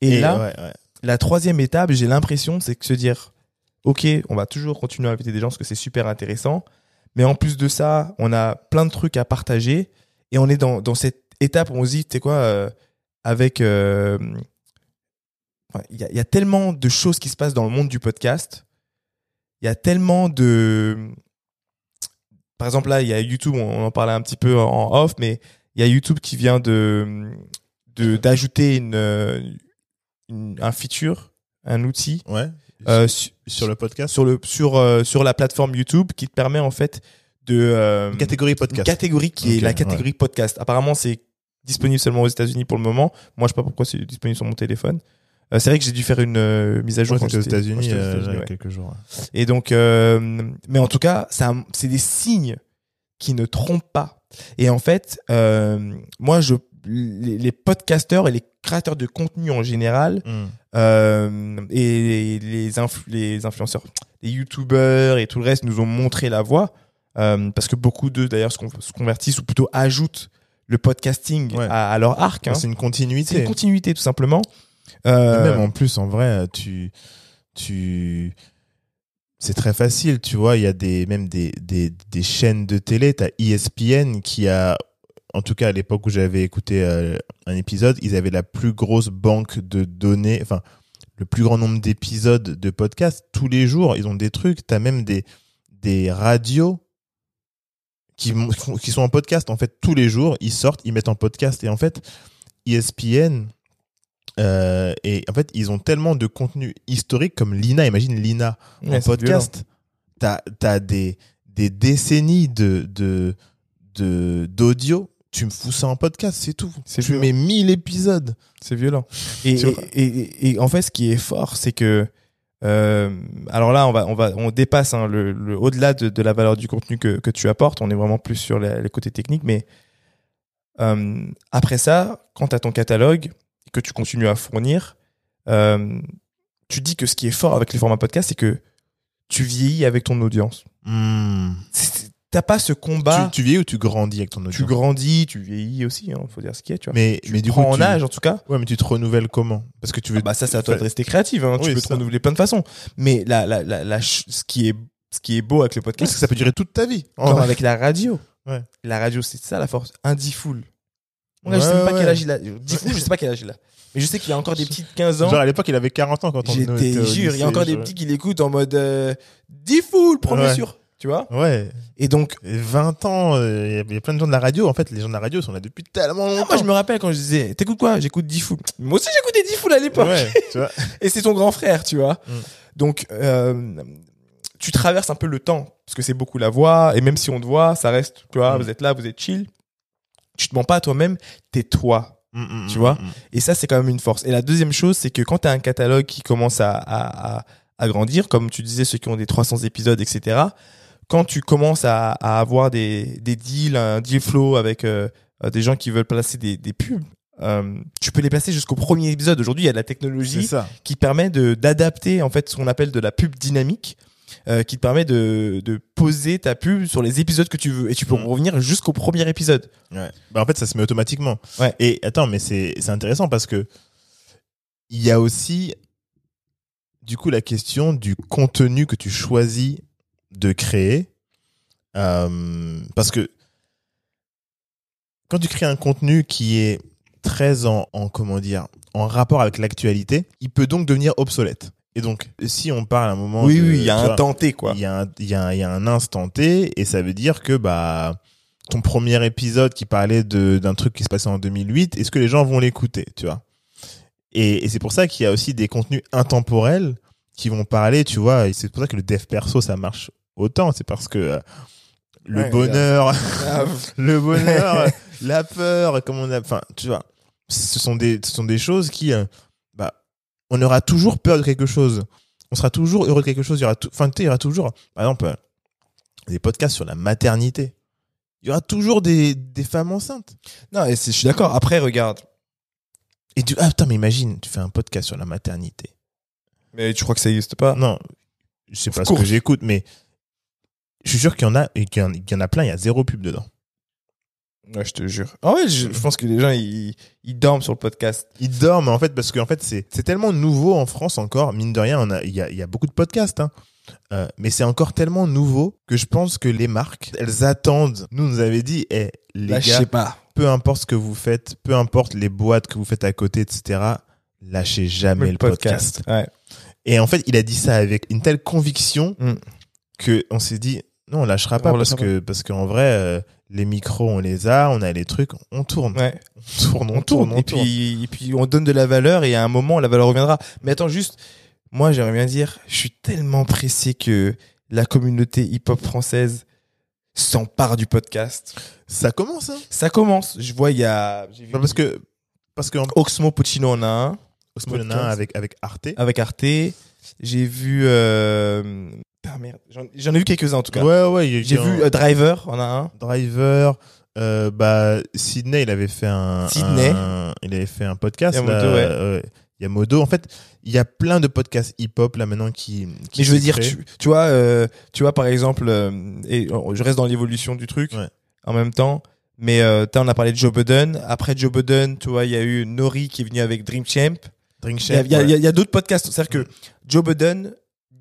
Et, là, ouais, ouais. la troisième étape, j'ai l'impression, c'est que se dire, OK, on va toujours continuer à inviter des gens parce que c'est super intéressant. Mais en plus de ça, on a plein de trucs à partager. Et on est dans, dans cette étape où on se dit, tu sais quoi, euh, avec... euh, y, il y a tellement de choses qui se passent dans le monde du podcast. Il y a tellement de... Par exemple, là, il y a YouTube, on en parlait un petit peu en off, mais il y a YouTube qui vient de d'ajouter une, euh, une- un feature, un outil Ouais. euh, su- sur le podcast. sur le sur euh, sur la plateforme YouTube qui te permet en fait de euh, Une catégorie une podcast. catégorie qui est la catégorie podcast. Apparemment, c'est disponible seulement aux États-Unis pour le moment. Moi, je sais pas pourquoi c'est disponible sur mon téléphone. C'est vrai que j'ai dû faire une mise à jour Ouais, quand c'était aux États-Unis a ouais. quelques jours. Et donc, mais en tout cas, c'est des signes qui ne trompent pas. Et en fait, euh, moi, je, les, les podcasteurs et les créateurs de contenu en général, Hmm. euh, et les, influ- les influenceurs, les youtubeurs et tout le reste nous ont montré la voie, euh, parce que beaucoup d'eux d'ailleurs se, con- se convertissent ou plutôt ajoutent le podcasting Ouais. à, à leur arc. hein. C'est une continuité. C'est une continuité tout simplement. Même en plus, en vrai, tu, tu, c'est très facile, tu vois. Il y a des, même des, des, des chaînes de télé. E ESPN qui a, en tout cas à l'époque où j'avais écouté euh, un épisode, ils avaient la plus grosse banque de données, enfin, le plus grand nombre d'épisodes de podcasts tous les jours. Ils ont des trucs. T'as même des, des radios qui, qui sont en podcast. En fait, tous les jours, ils sortent, ils mettent en podcast. Et en fait, ESPN, euh, et en fait, ils ont tellement de contenu historique comme Lina. Imagine Lina ouais, en podcast. T'as as des, des décennies de de de d'audio. Tu me fous ça en podcast, c'est tout. Tu violent. mets 1000 épisodes. C'est violent. Et, et, et- et en fait, ce qui est fort, c'est que euh, alors là, on va, on va, on dépasse hein, le, le- au-delà de, de la valeur du contenu que, que tu apportes. On est vraiment plus sur les, les côtés techniques, mais euh, après ça, quand tu as ton catalogue et que tu continues à fournir, euh, tu dis que ce qui est fort avec les formats podcast, c'est que tu vieillis avec ton audience. C'est- t'as pas ce combat. tu, tu vieillis ou tu grandis avec ton audience Tu grandis, tu vieillis aussi, hein, faut dire ce qu'il y a, tu vois. Mais, tu mais du prends coup, en tu... âge en tout cas. Ouais, mais tu te renouvelles comment? Parce que tu veux. Ah bah ça c'est à toi de rester créatif, hein. tu peux te renouveler plein de façons. Mais la, la, la, ce qui est ce qui est beau avec le Parce podcast, que ça peut durer toute ta vie. Comme avec la radio. Ouais. La radio, c'est ça la force. Un D-Full. Mon Ouais, gars, je sais même pas quel âge il a. D-Full, je sais pas quel âge il a. Mais je sais qu'il a encore des petits de 15 ans. Genre à l'époque, il avait 40 ans quand on J'étais était au jure, il y a encore des petits qui l'écoutent en mode euh, D-Full, premier sûr. Tu vois Ouais. Et donc, Et 20 ans, euh, il y a- y, plein de gens de la radio. En fait, les gens de la radio sont là depuis tellement ah, longtemps. moi je me rappelle quand je disais, t'écoutes quoi? J'écoute D-Full. Moi aussi j'écoutais D-Full à l'époque. Ouais, tu vois. Et c'est ton grand frère, tu vois. Mm. Donc, euh, tu traverses un peu le temps, parce que c'est beaucoup la voix, et même si on te voit, ça reste, tu vois, Mm. vous êtes là, vous êtes chill. Tu te mens pas à toi-même, t'es toi. Mm, mm, Tu vois mm. Et ça, c'est quand même une force. Et la deuxième chose, c'est que quand t'as un catalogue qui commence à, à, à, à grandir, comme tu disais, ceux qui ont des 300 épisodes, etc., quand tu commences à, avoir des, des deals, un deal flow avec euh, euh, des gens qui veulent placer des, des pubs, euh, tu peux les placer jusqu'au premier épisode. Aujourd'hui, il y a de la technologie ça. qui permet d'adapter en fait ce qu'on appelle de la pub dynamique euh, qui te permet de, de poser ta pub sur les épisodes que tu veux et tu peux Mm. revenir jusqu'au premier épisode. Ouais. Bah, en fait, ça se met automatiquement. Ouais. Et attends, mais c'est c'est intéressant parce que il y a aussi du coup la question du contenu que tu choisis de créer. Euh, parce que quand tu crées un contenu qui est très en, en comment dire en rapport avec l'actualité, il peut donc devenir obsolète. Et donc, si on parle à un moment, oui, de- oui, il y a un vois, temps T quoi. il y, a un, il, y a un, il y a un instant T et ça veut dire que bah ton premier épisode qui parlait d'un truc qui se passait en 2008, est-ce que les gens vont l'écouter, tu vois? Et, et c'est pour ça qu'il y a aussi des contenus intemporels qui vont parler, tu vois. Et c'est pour ça que le dev perso ça marche autant, c'est parce que euh, le Ouais, bonheur, le bonheur, la peur, comme on a, enfin, tu vois, ce sont des, ce sont des choses qui, euh, on aura toujours peur de quelque chose. On sera toujours heureux de quelque chose. Il y aura, tout- enfin, il y aura toujours, par exemple, euh, des podcasts sur la maternité. Il y aura toujours des, des femmes enceintes. non, et je suis d'accord. Après, regarde. Et tu, ah, putain, mais imagine, tu fais un podcast sur la maternité. Mais tu crois que ça existe pas? Non, je sais pas ce que j'écoute, mais je suis sûr qu'il y en a, et qu'il y en- qu'il y en a plein, il y a zéro pub dedans. Ouais, je te jure. Ah ouais, je, je pense que les gens ils, ils dorment sur le podcast. Ils dorment en fait parce qu'en fait c'est c'est tellement nouveau en France encore mine de rien on a il y a, il y a beaucoup de podcasts hein. Euh, mais c'est encore tellement nouveau que je pense que les marques elles attendent nous on nous avait dit eh les gars sais pas. peu importe ce que vous faites peu importe les boîtes que vous faites à côté etc lâchez jamais le, podcast. Ouais. et en fait il a dit ça avec une telle conviction Mm. que on s'est dit non on lâchera pas On parce lâchera que parce qu'en vrai euh, les micros on les a on a les trucs on tourne Ouais. on tourne on, on tourne, on et puis et puis on donne de la valeur et à un moment la valeur reviendra. Mais attends juste, moi j'aimerais bien dire, je suis tellement pressé que la communauté hip-hop française s'empare du podcast. ça commence hein Ça commence. Je vois il y a j'ai vu Bah, parce que parce que Oxmo Puccino en a un y en a un avec avec Arte. avec Arte. J'ai vu euh... ah, merde, j'en ai vu quelques-uns en tout cas. Ouais ouais, J'ai vu un euh, Driver en a un. Driver. Euh, bah Sydney, il avait fait un. Sydney. un- il avait fait un podcast. Yamodo, là, ouais. euh, Yamodo. En fait, il y a plein de podcasts hip-hop là maintenant qui. qui Mais je veux dire, tu, tu vois, euh, tu vois par exemple, et euh, je reste dans l'évolution du truc Ouais. en même temps. Mais on a parlé de Joe Budden. Après Joe Budden, tu vois, il y a eu Nori qui est venu avec Dream Champ. Il y a, Champ, il y a- ouais. d'autres podcasts. C'est-à-dire que Joe Budden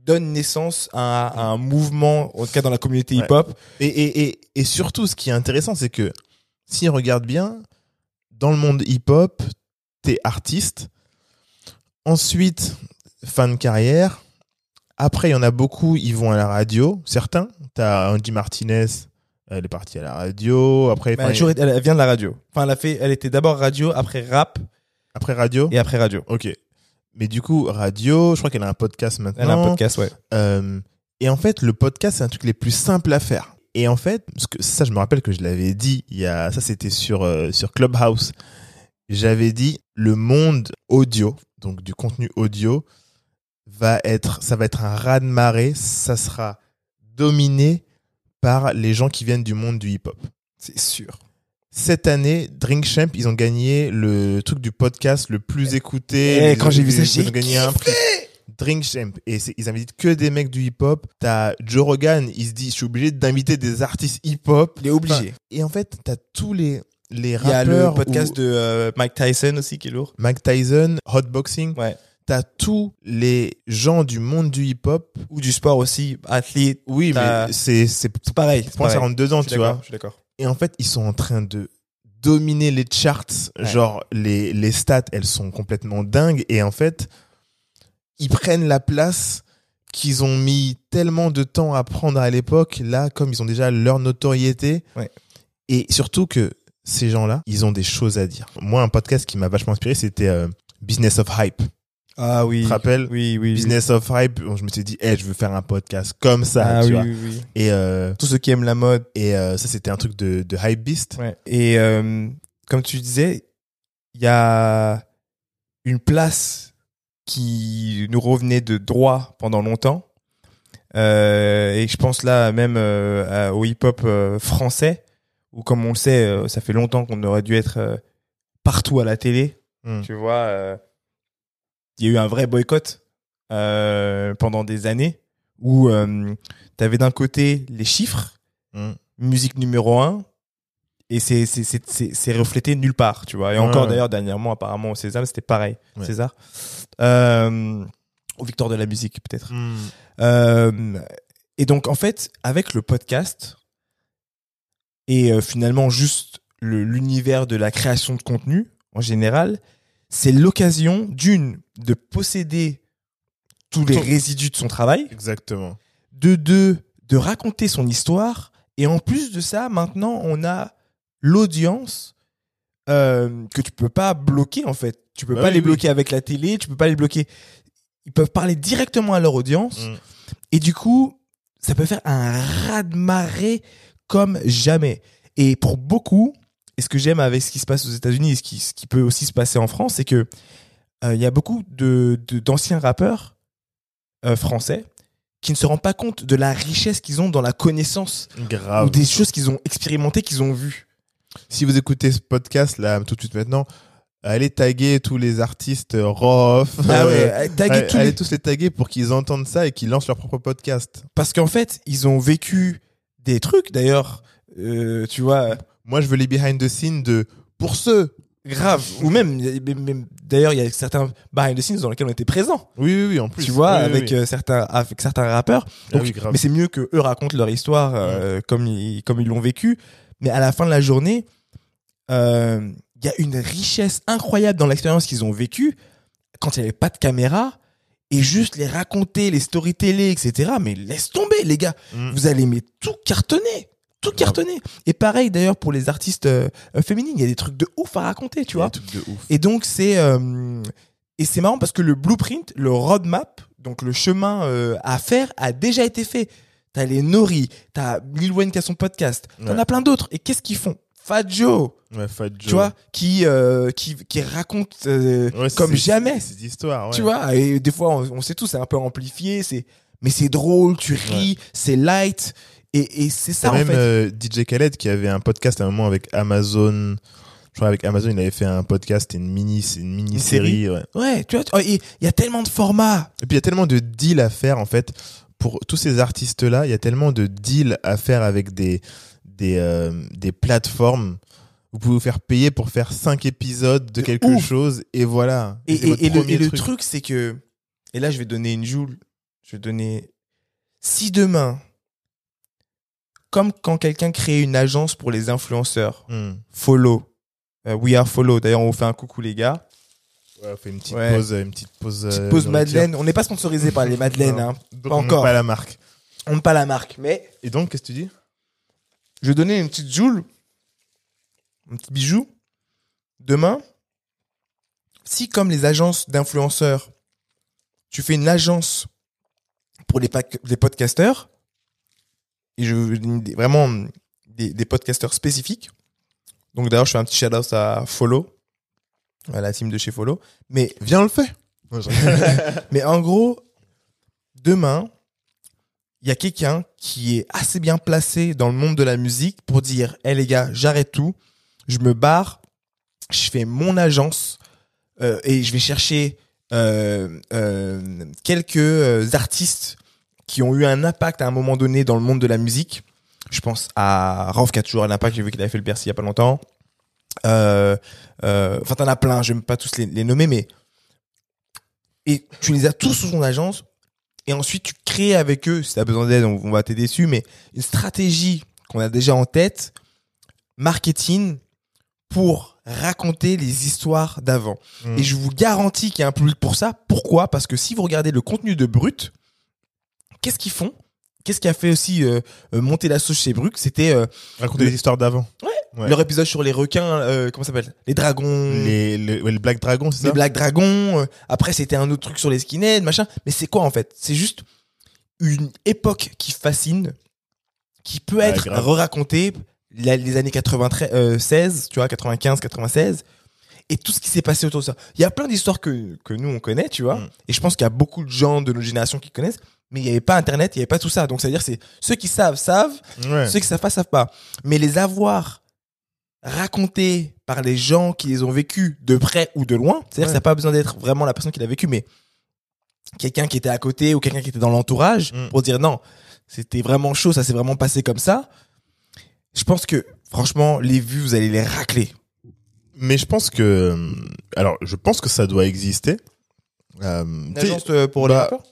donne naissance à, à un mouvement, en tout cas dans la communauté Ouais. hip-hop. Et, et, et, et surtout, ce qui est intéressant, c'est que si on regarde bien, dans le monde hip-hop, t'es artiste. Ensuite, fin de carrière. Après, il y en a beaucoup, ils vont à la radio. Certains. T'as Angie Martinez, elle est partie à la radio. Après, Mais elle, elle vient de la radio. Enfin, elle a fait, elle était d'abord radio, après rap après radio. et après radio. Ok. Mais du coup, radio, je crois qu'elle a un podcast maintenant. Elle a un podcast, ouais. Euh, et en fait, le podcast, c'est un truc les plus simples à faire. Et en fait, parce que ça, je me rappelle que je l'avais dit, il y a, ça c'était sur, euh, sur Clubhouse. J'avais dit, le monde audio, donc du contenu audio, va être, ça va être un raz-de-marée, ça sera dominé par les gens qui viennent du monde du hip-hop. C'est sûr. Cette année, Drink Champ, ils ont gagné le truc du podcast le plus écouté. Eh, Ils quand j'ai vu ça, ils j'ai ont gagné un prix. Drink Champ et ils invitent que des mecs du hip-hop. T'as Joe Rogan, il se dit, je suis obligé d'inviter des artistes hip-hop. Il est obligé. Et en fait, t'as tous les les Il y a rappeurs. le podcast de euh, Mike Tyson aussi qui est lourd. Mike Tyson, Hotboxing. Ouais. T'as tous les gens du monde du hip-hop. Ou du sport aussi, athlète. Oui, mais c'est c'est C'est pareil. moi, ça pareil. rentre dedans, Je suis tu vois. Je suis d'accord. Et en fait, ils sont en train de dominer les charts. Ouais. Genre, les, les stats, elles sont complètement dingues. Et en fait, ils prennent la place qu'ils ont mis tellement de temps à prendre à l'époque. Là, comme ils ont déjà leur notoriété. Ouais. Et surtout que ces gens-là, ils ont des choses à dire. Moi, un podcast qui m'a vachement inspiré, c'était euh, Business of Hype. Ah oui. Tu te rappelles Oui, oui. oui. Business of Hype, je me suis dit, hey, je veux faire un podcast comme ça, Ah tu oui, vois. oui. Et, euh, Tous ceux qui aiment la mode. et euh, ça, c'était un truc de, de Hypebeast. Ouais. Et euh, comme tu disais, il y a une place qui nous revenait de droit pendant longtemps. Euh, et je pense là même au hip-hop français, où comme on le sait, ça fait longtemps qu'on aurait dû être partout à la télé. Mm. Tu vois, il y a eu un vrai boycott euh, pendant des années, où tu avais d'un côté les chiffres, Mm. musique numéro un, et c'est reflété nulle part tu vois et encore Ouais. d'ailleurs dernièrement apparemment au César c'était pareil Ouais. César euh, au Victoire de la musique peut-être Mm. euh, et donc en fait avec le podcast et euh, finalement juste l'univers de la création de contenu en général c'est l'occasion d'une de posséder tous les résidus de son travail Exactement. de deux, de raconter son histoire. Et en plus de ça, maintenant, on a l'audience euh, que tu peux pas bloquer, en fait. Tu peux Bah pas oui, les oui. bloquer avec la télé, tu peux pas les bloquer. Ils peuvent parler directement à leur audience. Mm. Et du coup, ça peut faire un raz-de-marée comme jamais. Et pour beaucoup, et ce que j'aime avec ce qui se passe aux États-Unis et ce qui, ce qui peut aussi se passer en France, c'est que euh, il y a beaucoup de d'anciens rappeurs euh, français qui ne se rendent pas compte de la richesse qu'ils ont dans la connaissance Grave. ou des choses qu'ils ont expérimentées, qu'ils ont vues. Si vous écoutez ce podcast là tout de suite maintenant, allez taguer tous les artistes euh, Rof. Ah ouais, taguer allez, tous les- allez tous les taguer pour qu'ils entendent ça et qu'ils lancent leur propre podcast. Parce qu'en fait, ils ont vécu des trucs, d'ailleurs, euh, tu vois, Moi, je veux les behind the scenes de pour ceux. grave. Ou même, d'ailleurs, il y a certains behind the scenes dans lesquels on était présents. Oui, oui, oui, en plus. tu vois, Oui, avec oui. euh, certains, avec certains rappeurs. Ah Donc, mais c'est mieux que eux racontent leur histoire euh, comme ils, comme ils l'ont vécu. Mais à la fin de la journée, euh, il y a une richesse incroyable dans l'expérience qu'ils ont vécue quand il n'y avait pas de caméra et juste les raconter, les storyteller, etc. Mais laisse tomber, les gars. Mm. Vous allez mais tout cartonner. Tout Grave. cartonner. Et pareil d'ailleurs pour les artistes euh, féminines, il y a des trucs de ouf à raconter, tu vois. de ouf. Et donc c'est euh, et c'est marrant parce que le blueprint, le roadmap, donc le chemin euh, à faire a déjà été fait. T'as les Nori, t'as Lil Wayne qui a son podcast, t'en Ouais. as plein d'autres. Et qu'est-ce qu'ils font? Fat Joe, Ouais, Fat Joe. tu vois, qui euh, qui qui raconte euh, Ouais, c'est- comme c'est- jamais. c'est- histoire, ouais. Tu vois, et des fois on, on sait tout, c'est un peu amplifié, c'est mais c'est drôle, tu ris, c'est light et, et c'est ça en même fait. euh, DJ Khaled qui avait un podcast à un moment avec Amazon. Je crois avec Amazon, il avait fait un podcast, une mini, une mini série. Ouais. Ouais, tu vois, il y a tellement de formats. Et puis il y a tellement de deals à faire en fait pour tous ces artistes là. Il y a tellement de deals à faire avec des des euh, des plateformes. Vous pouvez vous faire payer pour faire cinq épisodes de, De quelque ouf. chose et voilà. Et, le, le truc, c'est que, et là, je vais donner une joule. Je vais donner, si demain, comme quand quelqu'un crée une agence pour les influenceurs, Hmm. follow, euh, we are follow. D'ailleurs, on vous fait un coucou, les gars. Ouais, on fait une petite Ouais. pause, une petite pause. Petite euh, pause. Madeleine. On n'est pas sponsorisé par les Madeleines, hein. Pas on encore. Pas la marque. On n'a pas la marque, mais Et donc, qu'est-ce que tu dis? Je vais donner une petite joule, un petit bijou. Demain, si comme les agences d'influenceurs, tu fais une agence pour les, les podcasteurs, et je vraiment des, des podcasteurs spécifiques. Donc d'ailleurs, je fais un petit shout-out à Follow, à la team de chez Follow. Mais, Viens, on le fait. Mais en gros, demain, il y a quelqu'un qui est assez bien placé dans le monde de la musique pour dire, hé les gars, j'arrête tout, je me barre, je fais mon agence euh, et je vais chercher euh, euh, quelques artistes qui ont eu un impact à un moment donné dans le monde de la musique. Je pense à Rauf qui a toujours un impact. J'ai vu qu'il avait fait le Bercy il y a pas longtemps. Euh, euh, Enfin, t'en as plein. Je vais pas tous les, les nommer, mais et tu les as tous sous son agence. Et ensuite, tu crées avec eux, si tu as besoin d'aide, on, on va t'aider dessus, mais une stratégie qu'on a déjà en tête, marketing, pour raconter les histoires d'avant. Mm. Et je vous garantis qu'il y a un public pour ça. Pourquoi? Parce que si vous regardez le contenu de Brut, qu'est-ce qu'ils font? Qu'est-ce qui a fait aussi euh, euh, monter la sauce chez Brut C'était euh, Raconter Le- les histoires d'avant. Ouais. leur épisode sur les requins, euh, comment ça s'appelle? Les dragons, les, Les, le, ouais, le Black Dragon, c'est ça? Black Dragons. euh, après, c'était un autre truc sur les skinheads, machin. Mais c'est quoi en fait? C'est juste une époque qui fascine, qui peut Ouais, être re-racontée les années 96, tu vois, 95, 96, et tout ce qui s'est passé autour de ça. Il y a plein d'histoires que, que nous, on connaît, tu vois, Mm. et je pense qu'il y a beaucoup de gens de notre génération qui connaissent, mais il n'y avait pas Internet, il n'y avait pas tout ça. Donc, c'est-à-dire, c'est ceux qui savent, savent, Ouais. ceux qui savent pas, savent pas. Mais les avoir racontés par les gens qui les ont vécus de près ou de loin, c'est-à-dire Ouais. que ça n'a pas besoin d'être vraiment la personne qui l'a vécu, mais quelqu'un qui était à côté ou quelqu'un qui était dans l'entourage Mm. pour dire non, c'était vraiment chaud, ça s'est vraiment passé comme ça. Je pense que, franchement, les vues, vous allez les racler. Mais je pense que, euh, alors, je pense que ça doit exister. Euh, L'agence euh, pour les bah, rappeurs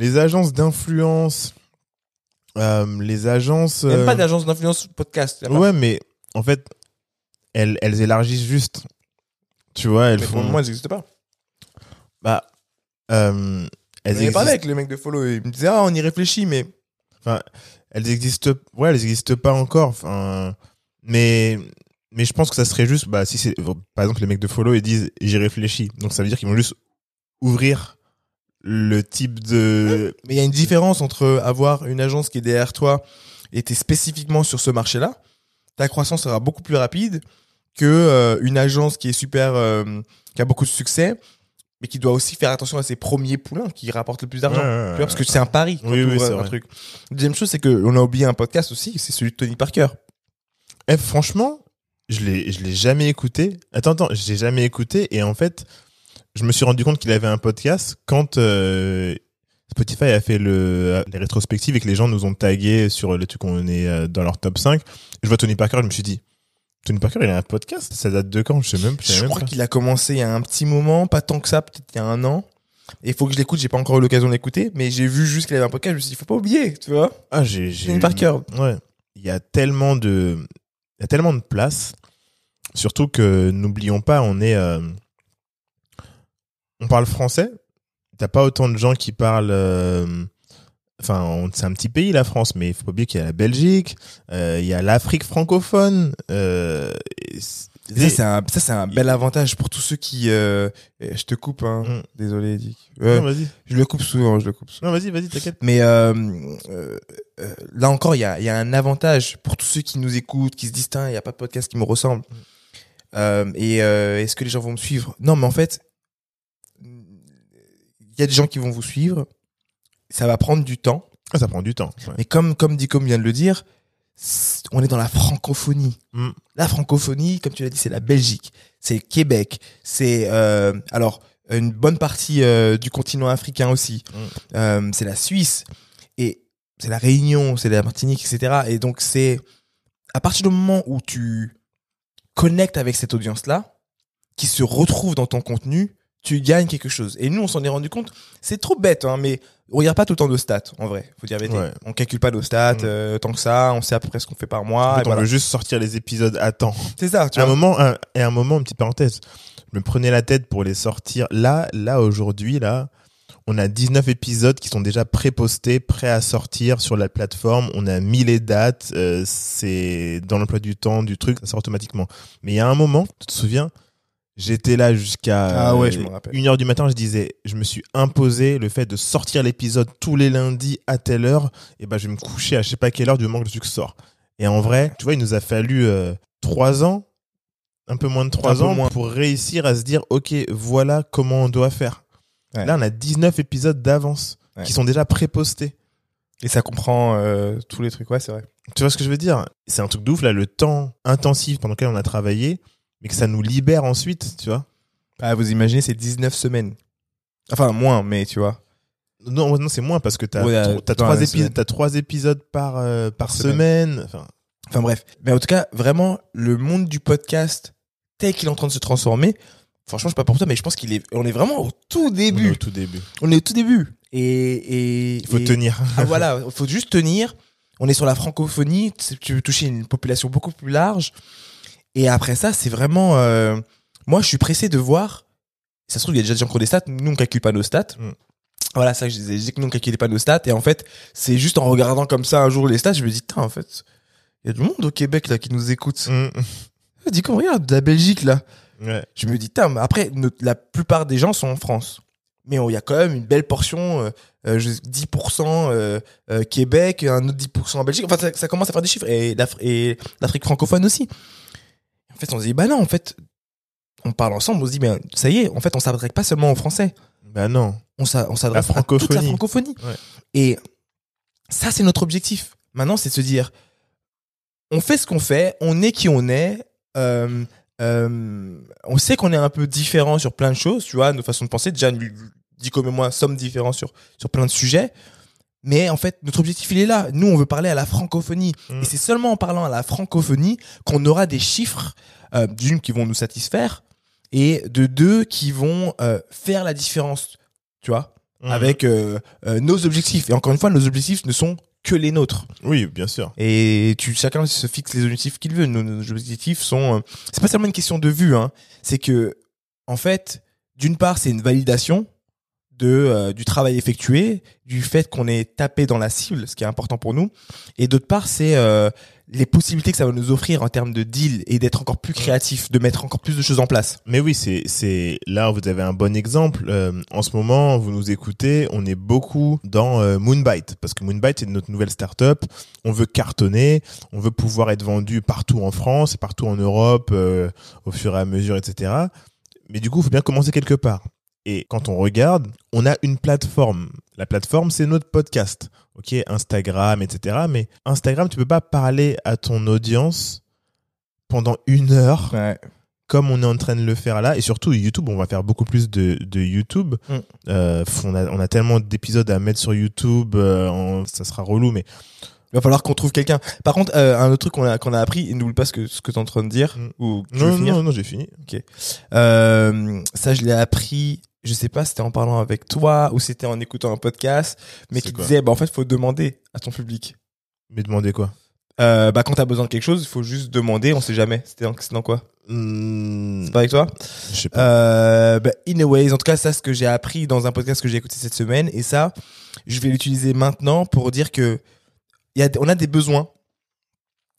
les agences d'influence, euh, les agences. Même euh, pas d'agence d'influence podcast. a pas. Ouais, mais en fait, elles, elles élargissent juste. Tu vois, elles Mais pour font. le moment, elles n'existent pas. Bah, euh, elles ai parlé existent. avec le mec de Follow, il me disait, ah, on y réfléchit, mais Elles existent. Ouais, elles existent pas encore. Enfin, mais mais je pense que ça serait juste. Bah, si c'est par exemple les mecs de follow ils disent j'y réfléchis. Donc ça veut dire qu'ils vont juste ouvrir le type de. Mais il y a une différence entre avoir une agence qui est derrière toi et t'es spécifiquement sur ce marché-là. Ta croissance sera beaucoup plus rapide que euh, une agence qui est super, euh, qui a beaucoup de succès, mais qui doit aussi faire attention à ses premiers poulains qui rapportent le plus d'argent. Ouais, ouais, parce que c'est un pari. quand Oui, oui, c'est un vrai. truc. Deuxième chose, c'est que on a oublié un podcast aussi, c'est celui de Tony Parker. Eh, franchement, je l'ai, je l'ai jamais écouté. Attends, attends, j'ai jamais écouté. Et en fait, je me suis rendu compte qu'il avait un podcast quand euh, Spotify a fait le, les rétrospectives et que les gens nous ont tagué sur le truc qu'on est euh, dans leur top 5. Je vois Tony Parker, je me suis dit, Tony Parker, il a un podcast? Ça date de quand? Je sais même, je savais Je même crois qu'il a commencé il y a un petit moment, pas tant que ça, peut-être il y a un an. Et il faut que je l'écoute, j'ai pas encore eu l'occasion de l'écouter, mais j'ai vu juste qu'il avait un podcast, je me suis dit, faut pas oublier, tu vois. Ah, j'ai, j'ai. Tony Parker. Ouais. Il y a tellement de, il y a tellement de place. Surtout que, n'oublions pas, on est, euh, on parle français. T'as pas autant de gens qui parlent, euh, enfin, c'est un petit pays, la France, mais il faut pas oublier qu'il y a la Belgique, euh, il y a l'Afrique francophone, euh, et ça, c'est un, ça, c'est un bel avantage pour tous ceux qui, euh, je te coupe, hein. Mm. Désolé, Dick. Non, vas-y. je le coupe souvent, je le coupe souvent. Non, vas-y, vas-y, t'inquiète. Mais euh, euh, euh, là encore, il y a, y a un avantage pour tous ceux qui nous écoutent, qui se disent, il n'y a pas de podcast qui me ressemble. Euh, et euh, est-ce que les gens vont me suivre? Non, mais en fait, il y a des gens qui vont vous suivre. Ça va prendre du temps. Ah, ça prend du temps. ouais. Mais comme, comme Dicom vient de le dire, on est dans la francophonie. Mm. La francophonie, comme tu l'as dit, c'est la Belgique, c'est le Québec, c'est euh, alors une bonne partie euh, du continent africain aussi. Mm. Euh, c'est la Suisse et c'est la Réunion, c'est la Martinique, etc. Et donc c'est à partir du moment où tu connectes avec cette audience-là, qui se retrouve dans ton contenu, tu gagnes quelque chose. Et nous, on s'en est rendu compte. C'est trop bête, hein, mais on regarde pas tout le temps de stats, en vrai. Faut dire la vérité. Ouais. On calcule pas nos stats Mm. euh, tant que ça. On sait à peu près ce qu'on fait par mois. En fait, et on voilà. veut juste sortir les épisodes à temps. C'est ça, tu à un vois. moment, un, et à un moment, une petite parenthèse. Je me prenais la tête pour les sortir. Là, là, aujourd'hui, là, on a 19 épisodes qui sont déjà pré-postés, prêts à sortir sur la plateforme. On a mis les dates, euh, c'est dans l'emploi du temps du truc, ça sort automatiquement. Mais il y a un moment, tu te souviens, j'étais là jusqu'à Ah ouais, je me rappelle. une heure du matin, je disais, je me suis imposé le fait de sortir l'épisode tous les lundis à telle heure. Et ben, je vais me coucher à je sais pas quelle heure du moment que le truc sort. Et en vrai, tu vois, il nous a fallu euh, trois ans, un peu moins de trois ans, moins. pour réussir à se dire, ok, voilà comment on doit faire. Ouais. Là, on a 19 épisodes d'avance Ouais. qui sont déjà pré-postés. Et ça comprend euh, tous les trucs. Ouais, c'est vrai. Tu vois ce que je veux dire? C'est un truc de ouf, là, le temps intensif pendant lequel on a travaillé, mais que ça nous libère ensuite, tu vois Bah, vous imaginez, c'est 19 semaines. Enfin, moins, mais tu vois. Non, non, c'est moins parce que t'as Ouais, as, trois épisodes, trois épisodes par euh, par, Par semaine. Enfin, Enfin bref. Mais en tout cas, vraiment, le monde du podcast tel qu'il est en train de se transformer, franchement, je sais pas pour toi, mais je pense qu'il est, on est vraiment au tout on est début. au tout début. On est au tout début. Et, Il faut et- tenir. Ah, voilà, il faut juste tenir. On est sur la francophonie. Tu veux toucher une population beaucoup plus large. Et après ça, c'est vraiment. euh, moi, je suis pressé de voir. Ça se trouve, il y a déjà des gens qui ont des stats. Nous, on calcule pas nos stats. Mm. Voilà, ça, que je disais. Je que nous, on calculait pas nos stats. Et en fait, c'est juste en regardant comme ça un jour les stats, je me dis, Tain, en fait, il y a du monde au Québec là qui nous écoute. Mm. Dis, comme regarde, de la Belgique là. Ouais. Je me dis, mais après, notre- la plupart des gens sont en France. Mais il y a quand même une belle portion, euh, euh, je- 10% euh, euh, Québec, un autre 10% en Belgique. Enfin, ça, ça commence à faire des chiffres. Et l'Afrique francophone aussi. En fait, on se dit, bah non, en fait, on parle ensemble, on se dit, mais ça y est, en fait, on s'adresse pas seulement aux Français. Bah non. On s'a- on s'adresse à toute la francophonie. Ouais. Et ça, c'est notre objectif. Maintenant, c'est de se dire, on fait ce qu'on fait, on est qui on est. euh, euh, on sait qu'on est un peu différent sur plein de choses, tu vois, nos façons de penser. Déjà, Dico et moi sommes différents sur, sur plein de sujets. Mais en fait, notre objectif, il est là. Nous, on veut parler à la francophonie. Mm. Et c'est seulement en parlant à la francophonie qu'on aura des chiffres, euh, d'une, qui vont nous satisfaire, et de deux, qui vont euh, faire la différence, tu vois, Mm. avec euh, euh, nos objectifs. Et encore une fois, nos objectifs ne sont que les nôtres. Oui, bien sûr. Et tu, chacun se fixe les objectifs qu'il veut. Nos, nos objectifs sont. euh, c'est pas seulement une question de vue. Hein. C'est que, en fait, d'une part, c'est une validation de euh, du travail effectué, du fait qu'on est tapé dans la cible, ce qui est important pour nous. Et d'autre part, c'est euh, les possibilités que ça va nous offrir en termes de deal et d'être encore plus créatif, de mettre encore plus de choses en place. Mais oui, c'est c'est là vous avez un bon exemple. Euh, en ce moment, vous nous écoutez, on est beaucoup dans euh, Moonbite parce que Moonbite c'est notre nouvelle startup. On veut cartonner, on veut pouvoir être vendu partout en France, partout en Europe, euh, au fur et à mesure, etc. Mais du coup, il faut bien commencer quelque part. Et quand on regarde, on a une plateforme. La plateforme, c'est notre podcast. Ok, Instagram, etc. Mais Instagram, tu peux pas parler à ton audience pendant une heure Ouais. comme on est en train de le faire là, et surtout YouTube, on va faire beaucoup plus de, de YouTube. Mm. Euh, on, a, on a tellement d'épisodes à mettre sur YouTube, euh, ça sera relou, mais Il va falloir qu'on trouve quelqu'un. Par contre, euh, un autre truc qu'on a qu'on a appris, et n'oublie pas ce que ce que t'es en train de dire Mm. ou tu non, non, non, j'ai fini. Euh, ça, je l'ai appris. Je sais pas, si c'était en parlant avec toi ou c'était en écoutant un podcast, mais qui disait, bah en fait, faut demander à ton public. Mais demandez quoi? Euh, bah quand t'as besoin de quelque chose, il faut juste demander. On sait jamais. C'était dans, quoi? Hmm, C'est pas avec toi? Je sais pas. euh, bah, Anyways, en tout cas, ça, ce que j'ai appris dans un podcast que j'ai écouté cette semaine, et ça, je vais l'utiliser maintenant pour dire que y a, on a des besoins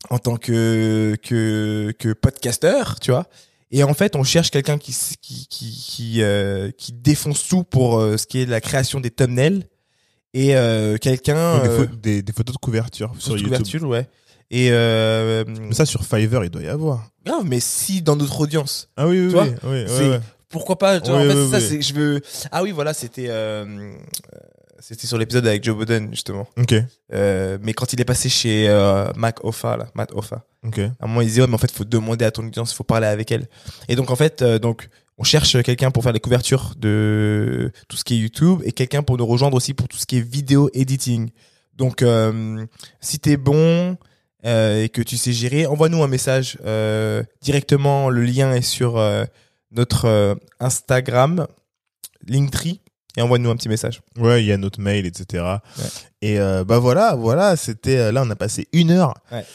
en tant que que que podcasteur, tu vois. Et en fait, on cherche quelqu'un qui qui qui qui, euh, qui défonce tout pour euh, ce qui est la création des thumbnails et euh, quelqu'un des, euh, pho- des, des photos de couverture sur de YouTube. couverture, ouais. Et euh, Mais ça, sur Fiverr, il doit y avoir. grave, mais si dans notre audience, Ah oui, oui, Tu vois, oui. pourquoi pas tu vois, Oui, En fait, ça, c'est je veux. Ah oui, voilà, c'était c'était sur l'épisode avec Joe Budden justement. Ok, Euh, mais quand il est passé chez euh, Mac Offa, là, Matt Offa, ok. à un moment il disait ouais, mais en fait faut demander à ton audience, il faut parler avec elle. Et donc en fait euh, donc on cherche quelqu'un pour faire les couvertures de tout ce qui est YouTube et quelqu'un pour nous rejoindre aussi pour tout ce qui est vidéo editing. Donc euh, si t'es bon et que tu sais gérer, envoie-nous un message directement. Le lien est sur notre Instagram, Linktree, et envoie-nous un petit message. Ouais, il y a notre mail, etc. Et euh, bah voilà, voilà, c'était euh, là, on a passé une heure. Ouais.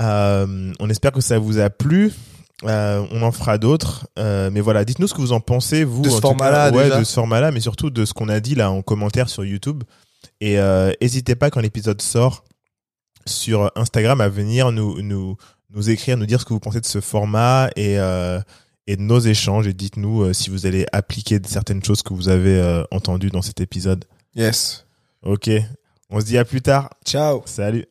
Euh, on espère que ça vous a plu. Euh, on en fera d'autres, mais voilà, dites-nous ce que vous en pensez vous De ce format-là, ouais, de ce format-là, mais surtout de ce qu'on a dit là en commentaire sur YouTube. Et n'hésitez pas quand l'épisode sort sur Instagram à venir nous nous nous écrire, nous dire ce que vous pensez de ce format et et de nos échanges. Et dites-nous euh, si vous allez appliquer certaines choses que vous avez euh, entendues dans cet épisode. Yes. Ok. On se dit à plus tard. Ciao. Salut.